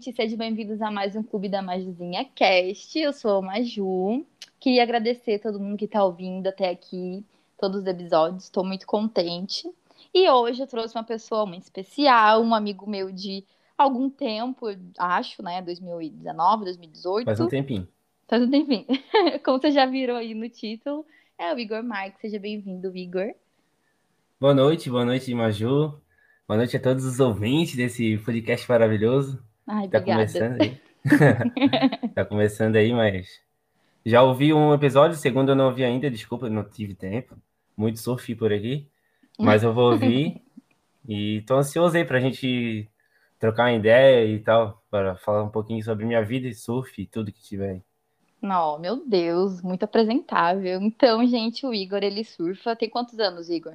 gente, sejam bem-vindos a mais um Clube da Majuzinha Cast. Eu sou a Maju. Queria agradecer a todo mundo que está ouvindo até aqui, todos os episódios. Estou muito contente. E hoje eu trouxe uma pessoa muito especial, um amigo meu de algum tempo, acho, né? 2019, 2018. Faz um tempinho. Faz um tempinho. Como vocês já viram aí no título, é o Igor Marques. Seja bem-vindo, Igor. Boa noite, boa noite, Maju. Boa noite a todos os ouvintes desse podcast maravilhoso. Ai, tá obrigada. começando aí. tá começando aí, mas já ouvi um episódio, segundo eu não ouvi ainda, desculpa, não tive tempo. Muito surf por aqui, mas eu vou ouvir e tô ansioso aí pra gente trocar uma ideia e tal, para falar um pouquinho sobre minha vida e surf e tudo que tiver aí. Não, meu Deus, muito apresentável. Então, gente, o Igor, ele surfa. Tem quantos anos, Igor?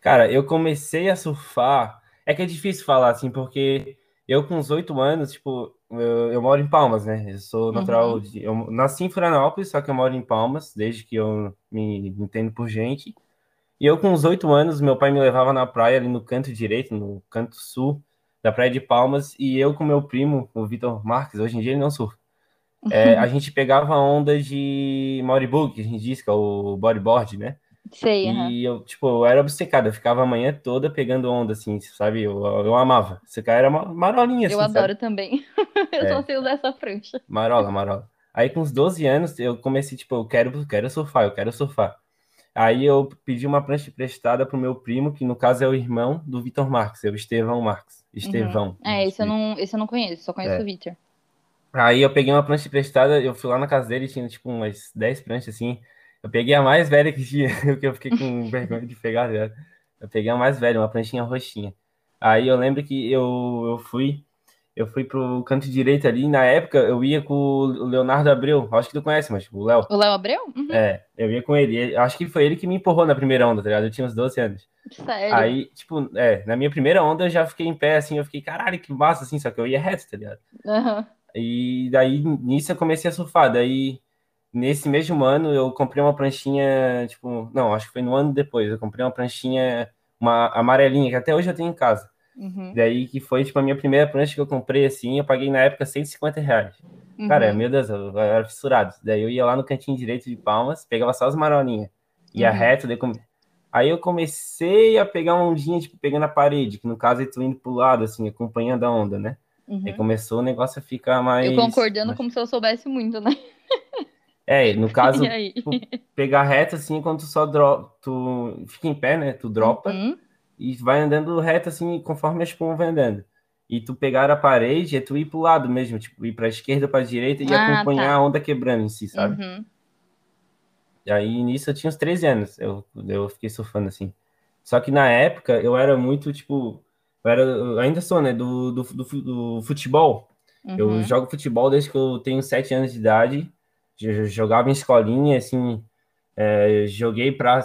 Cara, eu comecei a surfar. É que é difícil falar assim, porque eu com uns oito anos, tipo, eu, eu, moro em Palmas, né? Eu sou natural uhum. de. Eu nasci em Florianópolis, só que eu moro em Palmas, desde que eu me entendo por gente. E eu, com uns oito anos, meu pai me levava na praia ali no canto direito, no canto sul da Praia de Palmas, e eu com meu primo, o Vitor Marques, hoje em dia ele não surfa. É, a gente pegava onda de Moribug, que a gente diz que é o bodyboard, né? Sei, E eu, tipo, eu era obcecado, eu ficava a manhã toda pegando onda, assim, sabe? Eu, eu amava. Esse cara era uma marolinha, assim, Eu adoro sabe? também. eu É. só sei usar essa prancha. Marola, marola. Aí com uns 12 anos eu comecei, tipo, eu quero, quero surfar, eu quero surfar. Aí eu pedi uma prancha emprestada pro meu primo, que no caso é o irmão do Vitor Marques, é o Estevão Marques. Estevão. É, esse eu não, esse eu não conheço, só conheço É. o Victor. Aí eu peguei uma prancha emprestada, eu fui lá na casa dele, tinha tipo umas 10 pranchas assim. Eu peguei a mais velha que tinha, porque eu fiquei com vergonha de pegar, ligado? Eu peguei a mais velha, uma pranchinha roxinha. Aí eu lembro que eu, eu fui, eu fui pro canto direito ali, na época eu ia com o Leonardo Abreu, acho que tu conhece, mas o Léo. O Léo Abreu? Uhum. É, eu ia com ele. Acho que foi ele que me empurrou na primeira onda, tá ligado? Eu tinha uns 12 anos. Sério. Aí, tipo, é, na minha primeira onda eu já fiquei em pé assim, eu fiquei, caralho, que massa, assim, só que eu ia reto, tá ligado? Aham. E daí, nisso, eu comecei a surfar. Daí, nesse mesmo ano, eu comprei uma pranchinha, tipo, não, acho que foi no ano depois. Eu comprei uma pranchinha, uma amarelinha, que até hoje eu tenho em casa. Uhum. Daí, que foi, tipo, a minha primeira prancha que eu comprei, assim, eu paguei na época 150 reais. Cara, Uhum. meu Deus, eu, eu era fissurado. Daí eu ia lá no cantinho direito de Palmas, pegava só as marolinhas. Ia Uhum. reto, daí Aí eu comecei a pegar uma ondinha, tipo, pegando a parede, que no caso eu tô indo pro lado, assim, acompanhando a onda, né? Uhum. Aí começou o negócio a ficar mais... Eu concordando mais- como se eu soubesse muito, né? É, no caso, tipo, pegar reto assim, quando tu só dro... tu fica em pé, né? Tu dropa Uhum. e vai andando reto assim, conforme a espuma vai andando. E tu pegar a parede é tu ir pro lado mesmo, tipo, ir pra esquerda, pra direita e Ah, acompanhar tá. a onda quebrando em si, sabe? Uhum. E aí nisso eu tinha uns 13 anos, eu, eu fiquei surfando assim. Só que na época eu era muito, tipo, eu era, eu ainda sou, né, do, do, do, do futebol. Eu Uhum. jogo futebol desde que eu tenho 7 anos de idade. Jo- Jogava em escolinha, assim. é, joguei pra.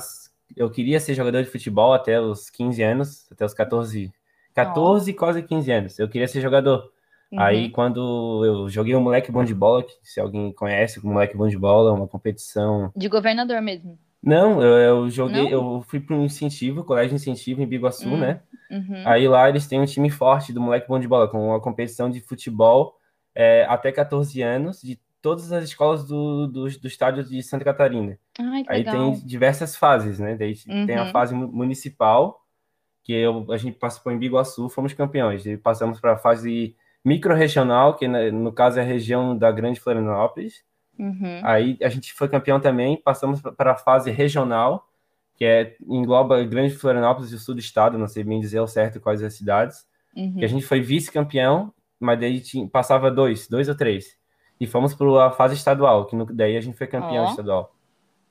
Eu queria ser jogador de futebol até os 15 anos, até os 14. 14, quase 15 anos. Eu queria ser jogador. Aí, Uhum. quando eu joguei o Moleque Bom de Bola, que se alguém conhece o Moleque Bom de Bola, é uma competição. De governador mesmo. Não, eu, eu joguei, Não? eu fui para um incentivo, colégio incentivo em Biguaçu, Hum. né? Uhum. Aí lá eles têm um time forte do moleque bom de bola, com uma competição de futebol é, até 14 anos, de todas as escolas do, do, do estado de Santa Catarina. Ai, Aí legal. tem diversas fases, né? Daí tem a Uhum. fase mu- municipal, que eu, a gente participou em Biguaçu, fomos campeões. E passamos para a fase micro-regional, que né, no caso é a região da Grande Florianópolis. Uhum. Aí a gente foi campeão também, passamos para a fase regional, que é, engloba Grande Florianópolis e o sul do estado, não sei bem dizer ao certo quais as cidades. Uhum. Que a gente foi vice-campeão, mas daí tinha, passava dois, dois ou três. E fomos para a fase estadual, que no- daí a gente foi campeão Ó. estadual.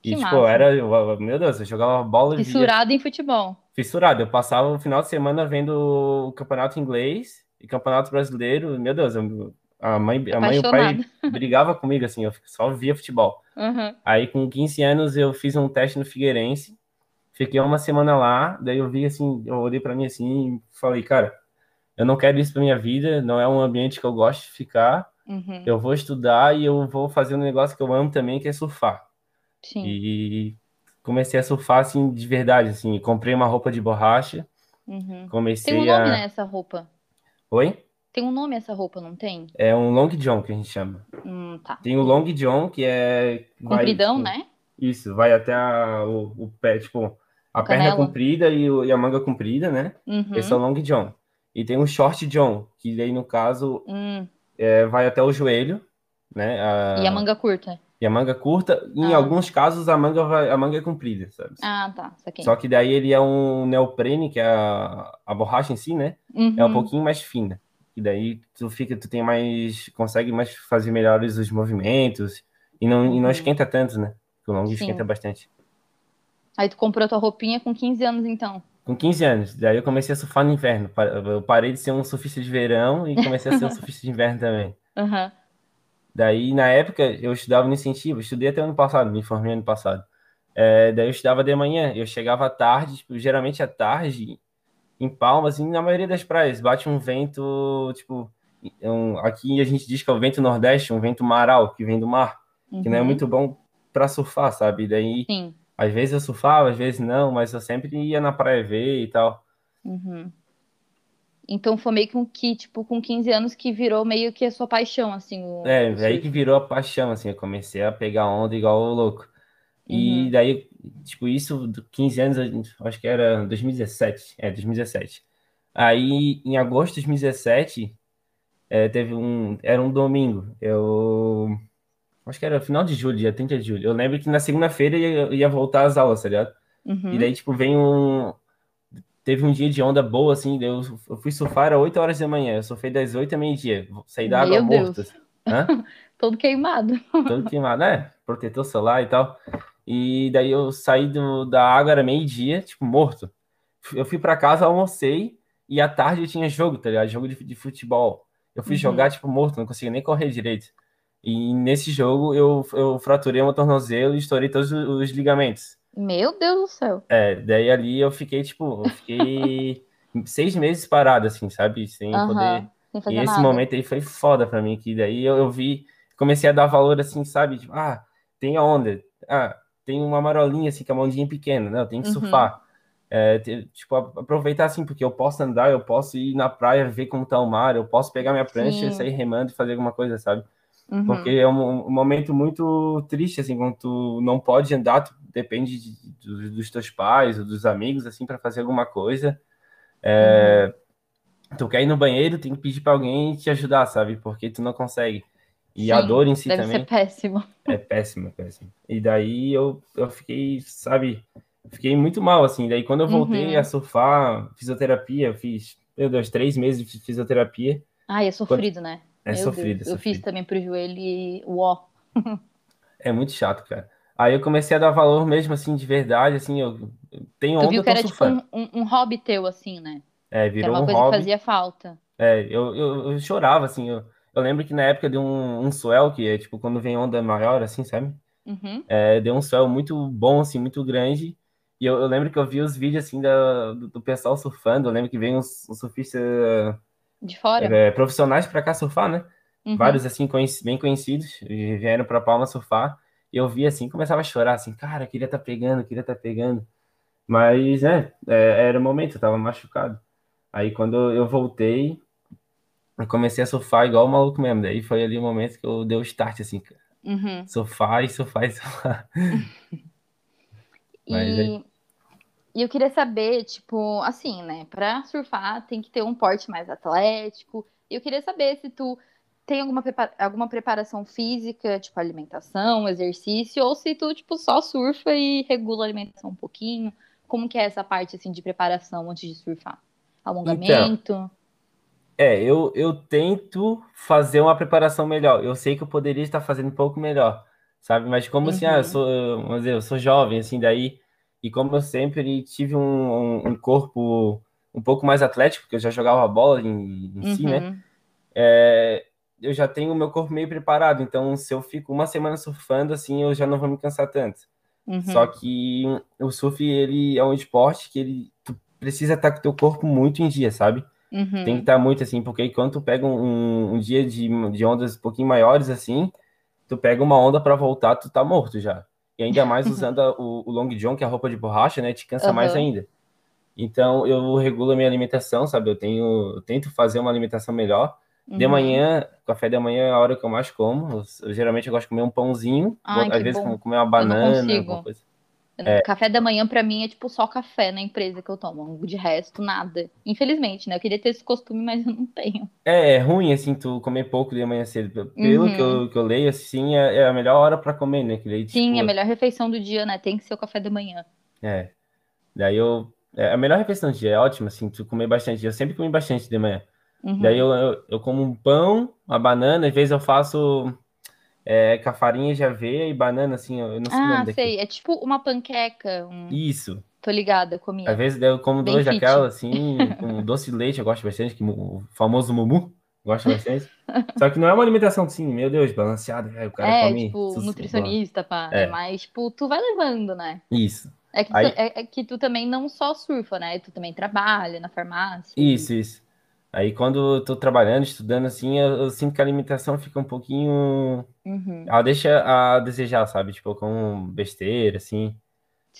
E, Que tipo, massa. era, eu- meu Deus, eu jogava bola e via Fissurado em futebol. fissurado. Eu passava o final de semana vendo o campeonato inglês e campeonato brasileiro. Meu Deus, eu- a mãe, a mãe e o pai brigava comigo, assim, eu só via futebol. Uhum. Aí, com 15 anos, eu fiz um teste no Figueirense. Fiquei uma semana lá, daí eu vi assim, eu olhei pra mim assim e falei, cara, eu não quero isso pra minha vida, não é um ambiente que eu gosto de ficar. Uhum. Eu vou estudar e eu vou fazer um negócio que eu amo também, que é surfar. Sim. E comecei a surfar assim de verdade, assim, comprei uma roupa de borracha, Uhum. Tem comecei um nome, a né, essa roupa. Oi? Tem um nome essa roupa, não tem? É um long john que a gente chama. Hum, tá. Tem o long john, que é... vai, Compridão, tipo, né? Isso, vai até a- o, o pé, tipo, a perna comprida e, o- e a manga comprida, né? Uhum. Esse é o long john. E tem um short john, que daí, no caso, Hum, é, vai até o joelho, né? E a manga curta? e a manga curta. Em Ah. alguns casos, a manga, vai, a manga é comprida, sabe? Ah, tá. Só que daí ele é um neoprene, que é a, a borracha em si, né? É um Uhum. pouquinho mais fina. E daí tu fica, tu tem mais, consegue mais fazer melhores os movimentos e não, e não Uhum. esquenta tanto, né? Porque o long Sim. esquenta bastante. Aí tu comprou tua roupinha com 15 anos, então. Com 15 anos, daí eu comecei a surfar no inverno. Eu parei de ser um surfista de verão e comecei a ser um surfista de inverno também. Aham. Daí, na época, eu estudava no incentivo, estudei até ano passado, me formei ano passado. É, daí eu estudava de manhã, eu chegava à tarde, tipo, geralmente à tarde, em Palmas, e na maioria das praias, bate um vento, tipo, um- aqui a gente diz que é o vento nordeste, um vento maral, que vem do mar, que não é Uhum. muito bom para surfar, sabe? Daí, Sim. Às vezes eu surfava, às vezes não, mas eu sempre ia na praia ver e tal. Uhum. Então foi meio que, que, tipo, com 15 anos que virou meio que a sua paixão, assim, o, É, o aí que virou a paixão, assim, eu comecei a pegar onda igual o louco. E Uhum. daí, tipo, isso, do 15 anos, acho que era 2017, é, 2017. Aí, em agosto de 2017, é, teve um, era um domingo, eu, acho que era final de julho, dia 30 de julho. Eu lembro que na segunda-feira ia, ia voltar às aulas, tá ligado? E Uhum. daí, tipo, vem um, teve um dia de onda boa, assim, eu, eu fui surfar, era 8 horas da manhã, eu surfei das 8 a meio-dia, saí da água Meu morto. assim. Hã? Todo queimado. todo queimado, né? Protetor solar e tal. E daí eu saí do, da água, era meio-dia, tipo, morto. Eu fui pra casa, almocei, e à tarde tinha jogo, tá ligado? Jogo de, de futebol. Eu fui Uhum. jogar, tipo, morto, não conseguia nem correr direito. E nesse jogo eu, eu fraturei o tornozelo e estourei todos os, os ligamentos. Meu Deus do céu. É, daí ali eu fiquei, tipo, eu fiquei seis meses parado, assim, sabe? Sem poder. Aham. Sem E esse nada. momento aí foi foda pra mim, que daí eu, eu vi, comecei a dar valor assim, sabe? Tipo, ah, tem a onda, ah, tem uma marolinha assim, com a mãozinha pequena, né? Eu tenho que Uhum. surfar. É, te- tipo, aproveitar assim, porque eu posso andar, eu posso ir na praia ver como tá o mar, eu posso pegar minha prancha Sim. sair remando e fazer alguma coisa, sabe? Uhum. Porque é um, um momento muito triste, assim, quando tu não pode andar, tu depende de- do- dos teus pais ou dos amigos, assim, para fazer alguma coisa. É, Tu quer ir no banheiro, tem que pedir para alguém te ajudar, sabe? Porque tu não consegue. E a Sim, dor em si Deve também ser péssimo. é péssima, péssima. E daí eu, eu fiquei, sabe, fiquei muito mal, assim. Daí quando eu voltei Uhum. a surfar, fisioterapia, eu fiz, meu Deus, três meses de fisioterapia. Ai, é sofrido, né? É Meu sofrido, Deus. é Eu fiz também pro joelho e uó. É muito chato, cara. Aí eu comecei a dar valor mesmo, assim, de verdade, assim, eu tenho Tu onda, viu que era tipo um, um, um hobby teu, assim, né? É, Que era virou uma um coisa que hobby. fazia falta. É, eu, eu, eu chorava, assim, eu, eu lembro que na época deu um, um swell, que é tipo quando vem onda maior, assim, sabe? Uhum. É, deu um swell muito bom, assim, muito grande. E eu, eu lembro que eu vi os vídeos, assim, da, do, do pessoal surfando. Eu lembro que veio uns, uns surfistas De fora? é, profissionais pra cá surfar, né? Uhum. Vários, assim, conheci- bem conhecidos, vieram pra Palma surfar. E eu vi, assim, começava a chorar, assim, cara, queria estar pegando, queria estar pegando. Mas, né, é, era o momento, eu tava machucado. Aí quando eu voltei, eu comecei a surfar igual o maluco mesmo. Daí foi ali o momento que eu dei o start, assim, cara. Uhum. Surfar e surfar e surfar. Mas E, aí- e eu queria saber, tipo, assim, né? Pra surfar tem que ter um porte mais atlético. E eu queria saber se tu tem alguma, alguma preparação física, tipo alimentação, exercício, ou se tu, tipo, só surfa e regula a alimentação um pouquinho. Como que é essa parte, assim, de preparação antes de surfar? Alongamento? É, eu, eu tento fazer uma preparação melhor. Eu sei que eu poderia estar fazendo um pouco melhor, sabe? Mas como assim, ah, eu Uhum. sou, vamos dizer, eu sou jovem, assim, daí, e como eu sempre tive um, um, corpo um pouco mais atlético, porque eu já jogava bola em, em si, né? Uhum. É, eu já tenho o meu corpo meio preparado, então se eu fico uma semana surfando, assim, eu já não vou me cansar tanto. Uhum. Só que o surf, ele é um esporte que ele tu precisa estar com o teu corpo muito em dia, sabe? Uhum. Tem que estar muito assim, porque quando tu pega um, um dia de, de ondas um pouquinho maiores assim, tu pega uma onda para voltar, tu tá morto já. E ainda mais usando a- o, o long john, que é a roupa de borracha, né? Te cansa mais Aham. ainda. Então eu regulo a minha alimentação, sabe? Eu tenho, eu tento fazer uma alimentação melhor. De Uhum. manhã, café da manhã é a hora que eu mais como. Eu, eu geralmente eu gosto de comer um pãozinho, Ai, às vezes bom. comer uma banana, alguma coisa. Café da manhã pra mim é tipo só café na empresa que eu tomo. De resto, nada. Infelizmente, né? Eu queria ter esse costume, mas eu não tenho. É, é ruim, assim, tu comer pouco de manhã cedo. Pelo Uhum. que eu, que eu leio, assim, é, é a melhor hora pra comer, né? Que daí, Sim, tipo, a melhor refeição do dia, né? Tem que ser o café da manhã. É. Daí eu. É, a melhor refeição do dia é ótima, assim, tu comer bastante. Eu sempre comi bastante de manhã. Uhum. Daí eu, eu, eu como um pão, uma banana, às vezes eu faço é, com a farinha de aveia e banana, assim, eu não sei o Ah, nome sei. É tipo uma panqueca. um- Isso. Tô ligada, eu Às comia. vezes eu como Bem dois fit. daquela, assim, com doce de leite, eu gosto bastante, que, o famoso mumu, gosto bastante. Só que não é uma alimentação, assim, meu Deus, balanceada, é, o cara É, come. tipo, sus- nutricionista, pá. É. Mais, tipo, tu vai levando, né? Isso. É que, tu, é, é que tu também não só surfa, né? Tu também trabalha na farmácia. Isso, isso. Aí quando eu tô trabalhando, estudando assim, eu, eu sinto que a alimentação fica um pouquinho. Uhum. Ela deixa a desejar, sabe? Tipo, com besteira, assim.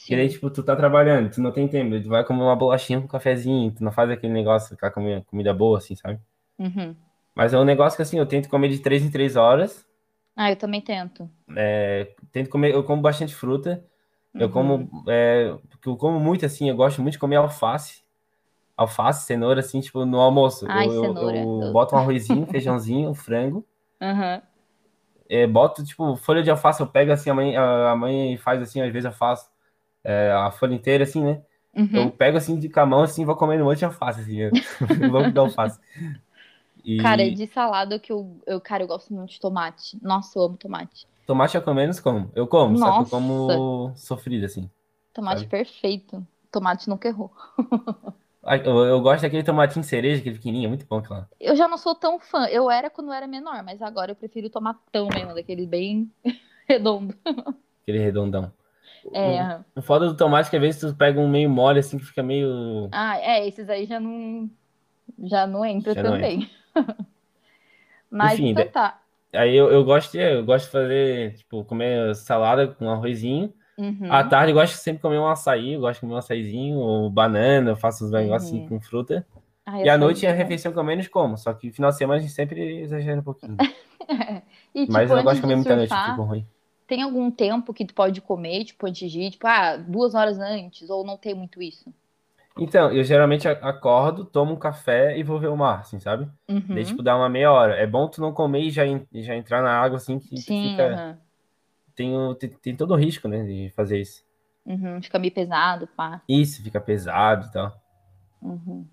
E daí, Sim. tipo, tu tá trabalhando, tu não tem tempo, tu vai comer uma bolachinha com um cafezinho, tu não faz aquele negócio, aquela comida, comida boa, assim, sabe? Uhum. Mas é um negócio que, assim, eu tento comer de três em três horas. Ah, eu também tento. É, tento comer, eu como bastante fruta. Eu Uhum. como, é, eu como muito, assim, eu gosto muito de comer alface. Alface, cenoura, assim, tipo, no almoço. Ai, eu, eu- cenoura. eu boto um arrozinho, feijãozinho, um frango. Aham. É, boto, tipo, folha de alface, eu pego assim, a mãe, a a mãe faz assim, às vezes eu faço é, a folha inteira, assim, né? Eu Uhum. pego assim de camão, assim, vou comendo um monte de alface, assim, eu vou de alface. E Cara, de salada que eu, eu, cara, eu gosto muito de tomate. Nossa, eu amo tomate. tomate eu menos como. Eu como, só que eu Nossa. como sofrido, assim. Tomate Sabe? perfeito. Tomate nunca errou. Ai, Eu, eu gosto daquele tomatinho cereja, aquele pequenininho, é muito bom, claro. Eu já não sou tão fã. Eu era quando eu era menor, mas agora eu prefiro tomatão mesmo, daquele bem redondo. Aquele redondão. É, aham. O foda do tomate é que às vezes tu pega um meio mole, assim, que fica meio... Ah, é, esses aí já não já não entra Já não também. Mas Enfim, então tá. Aí eu, eu gosto de, eu gosto de fazer, tipo, comer salada com arrozinho. Uhum. À tarde eu gosto de sempre comer um açaí, eu gosto de comer um açaizinho, ou banana, eu faço uns negócios assim Uhum. com fruta. Ai, E à noite é a refeição que eu menos como, só que final de semana a gente sempre exagera um pouquinho. E, tipo, Mas eu não gosto de comer de muita noite, fica ruim. tem algum tempo que tu pode comer, tipo, antes de ir? Tipo, ah, duas horas antes, ou não tem muito isso? Então, eu geralmente acordo, tomo um café e vou ver o mar, assim, sabe? Uhum. Daí, tipo, dá uma meia hora. É bom tu não comer e já, já entrar na água, assim, que Sim, fica... aham. Tem, o- tem, tem todo o risco, né, de fazer isso. Uhum. Fica meio pesado, pá. Isso, fica pesado e tal. Uhum.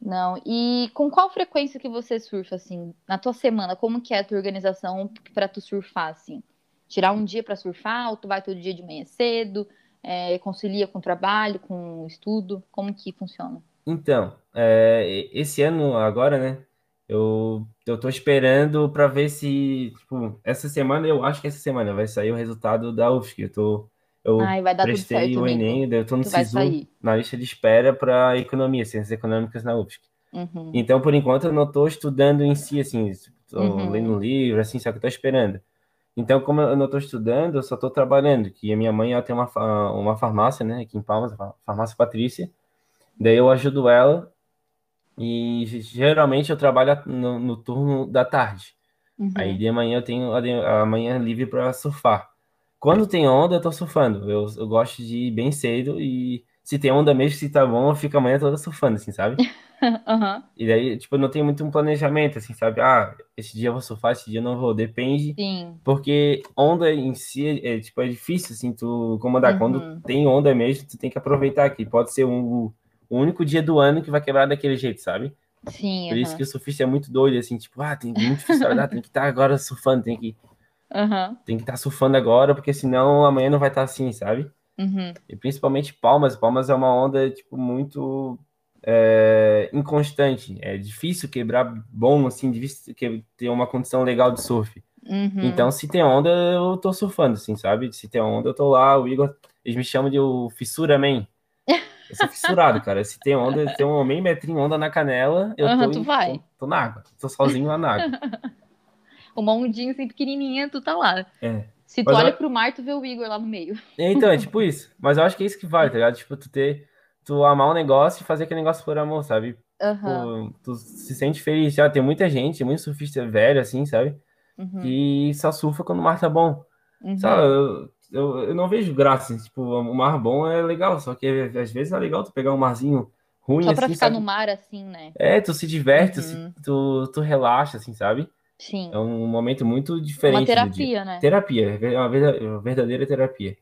Não, e com qual frequência que você surfa, assim, na tua semana? Como que é a tua organização pra tu surfar, assim? Tirar um dia pra surfar, ou tu vai todo dia de manhã cedo, é, concilia com o trabalho, com o estudo? Como que funciona? Então, é, esse ano agora, né? Eu, eu tô esperando para ver se, tipo, essa semana, eu acho que essa semana vai sair o resultado da UFSC. Eu tô, eu Ai, prestei certo, o. Enem, eu tô no SISU, na lista de espera para economia, ciências econômicas na UFSC. Uhum. Então, por enquanto, eu não tô estudando em si, assim, tô Uhum. lendo um livro, assim, só que eu tô esperando. Então, como eu não tô estudando, eu só tô trabalhando, que a minha mãe, ela tem uma, uma farmácia, né, aqui em Palmas, a farmácia Patrícia, daí eu ajudo ela e ge- geralmente eu trabalho no, no turno da tarde. Uhum. Aí de manhã eu tenho a, manhã livre para surfar. Quando tem onda, eu tô surfando. Eu, eu gosto de ir bem cedo e se tem onda mesmo, se tá bom, eu fico a manhã toda surfando, assim, sabe? Aham. E daí, tipo, não tenho muito um planejamento, assim, sabe? Ah, esse dia eu vou surfar, esse dia eu não vou. Depende, Sim. porque onda em si é, é, tipo, é difícil, assim, tu comandar. Uhum. Quando tem onda mesmo, tu tem que aproveitar que pode ser um, o único dia do ano que vai quebrar daquele jeito, sabe? Sim, Por isso que o surfista é muito doido, assim, tipo, ah, tem muito ah, tem que estar agora surfando, tem que Aham. tem que estar surfando agora, porque senão amanhã não vai estar assim, sabe? Uhum. E principalmente Palmas. Palmas é uma onda, tipo, muito é, inconstante. É difícil quebrar bom, assim, difícil que- ter uma condição legal de surf. Uhum. Então, se tem onda, eu tô surfando, assim, sabe? Se tem onda, eu tô lá. O Igor, eles me chamam de o Fissura Man. Eu sou fissurado, cara. Se tem onda, se tem um meio metrinho onda na canela, eu Aham, tô, em- tô, tô na água. Tô sozinho lá na água. Uma ondinha assim pequenininha, tu tá lá. É. Se tu Mas olha eu- pro mar, tu vê o Igor lá no meio. Então, é tipo isso. Mas eu acho que é isso que vale, tá ligado? Tipo, tu ter, tu amar um negócio e fazer aquele negócio por amor, sabe? Aham. Tu, tu se sente feliz. Já tem muita gente, muito surfista velho, assim, sabe? Uhum. Que só surfa quando o mar tá bom. Uhum. Sabe? Eu, eu, eu não vejo graça. assim, Tipo, o mar bom é legal, só que às vezes é legal tu pegar um marzinho ruim, Só pra assim, ficar sabe? no mar assim, né? É, tu se diverte, tu, se- Uhum. tu, tu relaxa, assim, sabe? Sim. É um momento muito Uma diferente dia. terapia, né? Terapia, é uma verda- uma verdadeira terapia.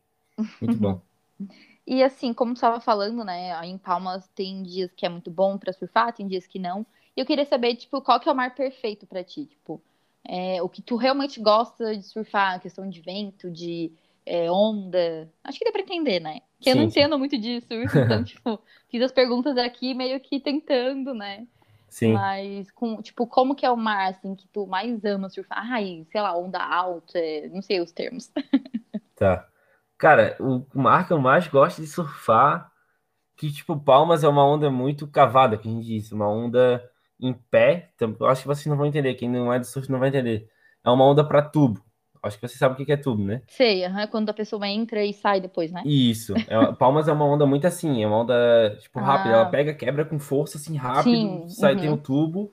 Muito bom. E assim, como tu estava falando, né? Em Palmas tem dias que é muito bom pra surfar, tem dias que não. E eu queria saber, tipo, qual que é o mar perfeito pra ti? Tipo, é, o que tu realmente gosta de surfar, questão de vento, de é, onda. Acho que dá pra entender, né? Que eu não Sim, sim. entendo muito surf, então, tipo, fiz as perguntas aqui meio que tentando, né? Sim. Mas, com, tipo, como que é o mar, assim, que tu mais ama surfar? Ai, sei lá, onda alta, é, não sei os termos. Tá. Cara, o mar que eu mais gosto de surfar, que tipo, Palmas é uma onda muito cavada, que a gente diz, uma onda em pé. Então, eu acho que vocês não vão entender, quem não é do surf não vai entender. É uma onda para tubo. Acho que vocês sabem o que é tubo, né? Sei, aham, quando a pessoa entra e sai depois, né? Isso. É Palmas é uma onda muito assim, é uma onda tipo rápida. Ela Ah. pega, quebra com força assim rápido, Sim, sai, uhum. tem o tubo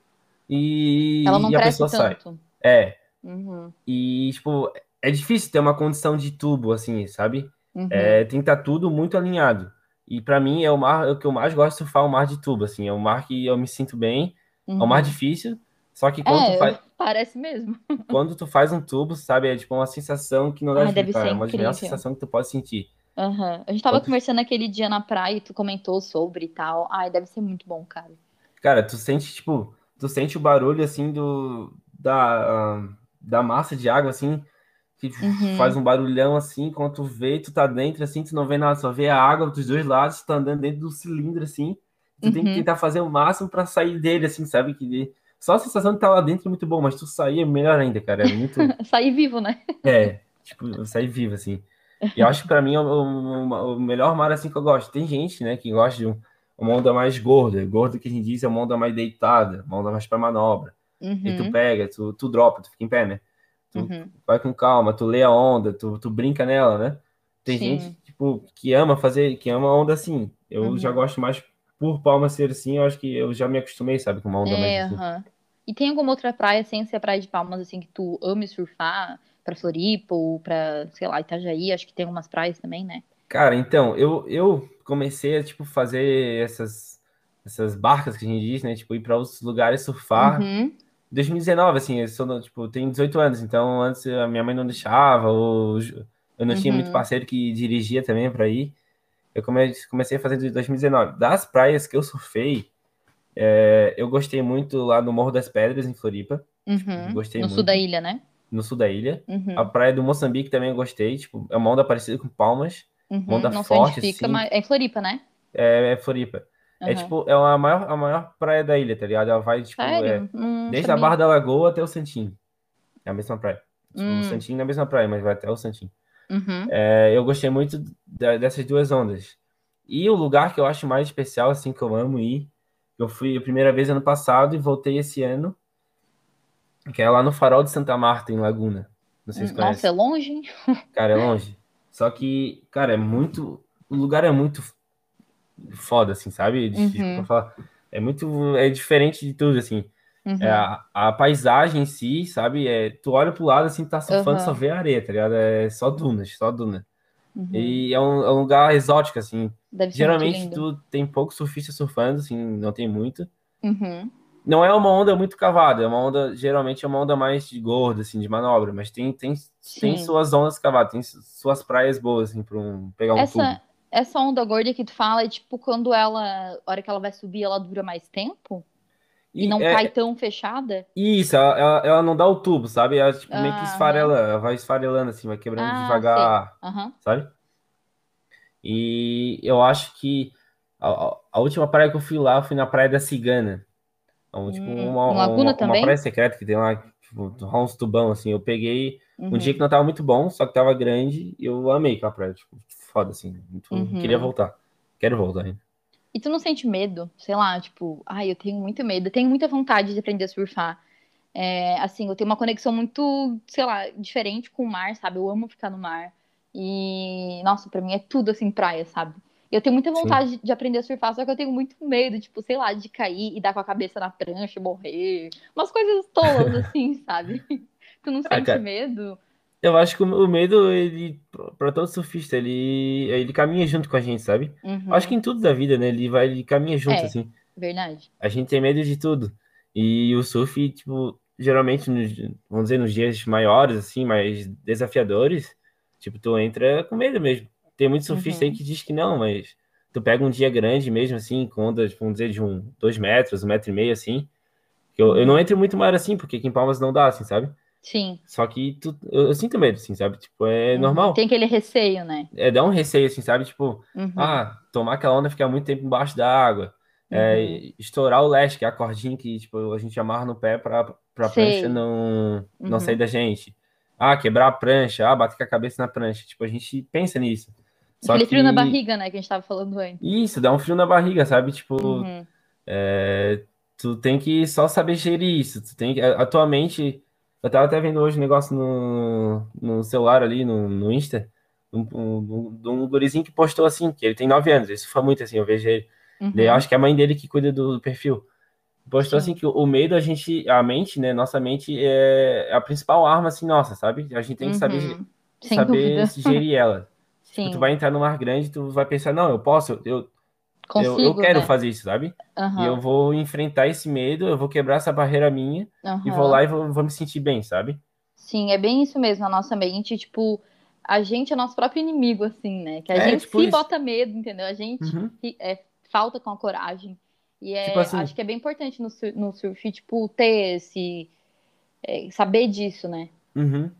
e, Ela não e a pessoa sai. tanto. É. Uhum, E tipo, é difícil ter uma condição de tubo assim, sabe? uhum. É, tem que estar tudo muito alinhado. E para mim é o mar, é o que eu mais gosto de surfar, é o mar de tubo, assim, é o mar que eu me sinto bem, é um mar uhum. difícil, só que quando tu É, faz, parece mesmo. quando tu faz um tubo, sabe, é tipo uma sensação que não de deve explicar, ser é uma das sensações que tu pode sentir. Aham. A gente tava Quando tu- conversando aquele dia na praia e tu comentou sobre e tal. Ai, deve ser muito bom, cara. Cara, tu sente, tipo, tu sente o barulho, assim, do, da, ah, da massa de água, assim, que Uhum. faz um barulhão, assim, quando tu vê, tu tá dentro, assim, tu não vê nada, só vê a água dos dois lados, tu tá andando dentro do cilindro, assim, tu tem que Uhum. tentar fazer o máximo pra sair dele, assim, sabe? Que só a sensação de estar lá dentro é muito bom, mas tu sair é melhor ainda, cara, é muito, Sair vivo, né? é, tipo, sair vivo, assim. E eu acho que pra mim é o, o- o melhor mar, assim, que eu gosto. Tem gente, né, que gosta de um- uma onda mais gorda, gorda que a gente diz é uma onda mais deitada, uma onda mais pra manobra. E tu Uhum, pega, tu, tu dropa, tu fica em pé, né? Tu uhum. vai com calma, tu lê a onda, tu, tu brinca nela, né? Tem Sim. gente, tipo, que ama fazer, que ama onda assim. Eu já Uhum. gosto mais por palma ser assim, eu acho que eu já me acostumei, sabe, com uma onda É, mais assim. aham. E tem alguma outra praia sem ser a Praia de Palmas, assim, que tu ame surfar? Pra Floripa ou pra, sei lá, Itajaí? Acho que tem algumas praias também, né? Cara, então, eu, eu comecei a, tipo, fazer essas, essas barcas que a gente diz, né? Tipo, ir para outros lugares surfar. Uhum, 2019, assim, eu sou, tipo, tenho 18 anos, então antes a minha mãe não deixava, ou eu não tinha muito uhum, parceiro que dirigia também para ir. Eu come- comecei a fazer em 2019. Das praias que eu surfei, é, eu gostei muito lá no Morro das Pedras, em Floripa. uhum. Gostei No sul muito. da ilha, né? No sul da ilha. A Uhum, praia do Moçambique também eu gostei. Tipo, é uma onda parecida com Palmas. Uma uhum. onda Não sei onde forte, fica, assim. mas é em Floripa, né? É, é Floripa. É Aham. tipo, é a maior, a maior praia da ilha, tá ligado? Ela vai, tipo, é? Não desde a sabia. Barra da Lagoa até o Santinho. É a mesma praia. Tipo, o Hum, Santinho é a mesma praia, mas vai até o Santinho. Uhum, É, eu gostei muito da- dessas duas ondas. E o lugar que eu acho mais especial, assim, que eu amo ir, eu fui a primeira vez ano passado e voltei esse ano, que é lá no Farol de Santa Marta, em Laguna. Não sei se Hum, Nossa, é conhece. longe? hein? Cara, é longe. Só que, cara, é muito. O lugar é muito foda, assim, sabe? Desculpa Uhum, falar. É muito. É diferente de tudo, assim. É uhum, a, a paisagem em si, sabe? É, tu olha pro lado, assim, tá surfando, só aham, vê areia, tá ligado? É só dunas, só duna. uhum. E é um, é um lugar exótico, assim. Geralmente tu tem poucos surfistas surfando, assim, não tem muito. Uhum, Não é uma onda muito cavada, é uma onda, geralmente é uma onda mais de gorda, assim, de manobra, mas tem, tem, tem suas ondas cavadas, tem su- suas praias boas, assim, pra um, pegar um tubo. Essa, essa onda gorda que tu fala é tipo quando ela, a hora que ela vai subir, ela dura mais tempo? E não é cai tão fechada? isso, ela, ela, ela não dá o tubo, sabe? Ela, tipo, meio que Aham. esfarela, ela vai esfarelando, assim, vai quebrando Ah, devagar, Aham. sabe? E eu acho que a, a- última praia que eu fui lá foi na Praia da Cigana. Então, tipo, Hum, uma, uma, uma também? praia secreta que tem lá, tipo, uns tubão, assim. Eu peguei um dia Uhum. que não tava muito bom, só que tava grande, e eu amei aquela praia, tipo, foda, assim. Muito, queria Uhum. voltar. Quero voltar ainda. E tu não sente medo? Sei lá, tipo, ai, eu tenho muito medo. Eu tenho muita vontade de aprender a surfar. É, assim, eu tenho uma conexão muito, sei lá, diferente com o mar, sabe? Eu amo ficar no mar. E, nossa, pra mim é tudo assim, praia, sabe? Eu tenho muita vontade de, de aprender a surfar, só que eu tenho muito medo, tipo, sei lá, de cair e dar com a cabeça na prancha e morrer. Umas coisas tolas, assim, sabe? Tu não Ah, sente cara, medo? Eu acho que o medo, ele, pra todo surfista, ele, ele caminha junto com a gente, sabe? Acho que Uhum. em tudo da vida, né? Ele vai, ele caminha junto, É, assim. verdade. A gente tem medo de tudo. E o surf, tipo, geralmente, nos, vamos dizer, nos dias maiores, assim, mais desafiadores, tipo, tu entra com medo mesmo. Tem muito surfista aí Uhum. que diz que não, mas tu pega um dia grande mesmo, assim, com ondas, vamos dizer, de um, dois metros, um metro e meio, assim. Eu, eu não Uhum. entro muito maior assim, porque aqui em Palmas não dá, assim, sabe? Sim. Só que tu, eu, eu sinto medo, assim, sabe? Tipo, é Uhum. normal. Tem aquele receio, né? É, dá um receio, assim, sabe? Tipo, Uhum. ah, tomar aquela onda e ficar muito tempo embaixo da água. É, Uhum. estourar o leste, que é a cordinha que tipo, a gente amarra no pé pra, pra prancha não, não sair Uhum. da gente. Ah, quebrar a prancha, ah, bater com a cabeça na prancha. Tipo, a gente pensa nisso. Só Aquele frio na que barriga, né, que a gente tava falando antes. isso, dá um frio na barriga, sabe? Tipo, Uhum. é, tu tem que só saber gerir isso. Tu tem que, atualmente, eu tava até vendo hoje um negócio no, no celular ali, no, no Insta, um, um, um, um gurizinho que postou assim, que ele tem nove anos, isso foi muito assim, eu vejo ele. Daí eu Uhum. acho que é a mãe dele que cuida do perfil. Postou assim Sim. que o medo, a gente, a mente, né, nossa mente é a principal arma, assim, nossa, sabe? A gente tem que saber, Uhum. Sem saber dúvida. gerir ela. Tipo, tu Sim. vai entrar no mar grande, tu vai pensar, não, eu posso, eu, eu, eu Consigo, quero né? fazer isso, sabe? E eu vou enfrentar esse medo, eu vou quebrar essa barreira minha e vou lá e vou, vou me sentir bem, sabe? Sim, é bem isso mesmo, a nossa mente, tipo, a gente é nosso próprio inimigo, assim, né? Que a É, gente tipo se isso. bota medo, entendeu? A gente Uhum. é, falta com a coragem. E Tipo é, assim, acho que é bem importante no, no surf, tipo, ter esse, é, saber disso, né? uhum.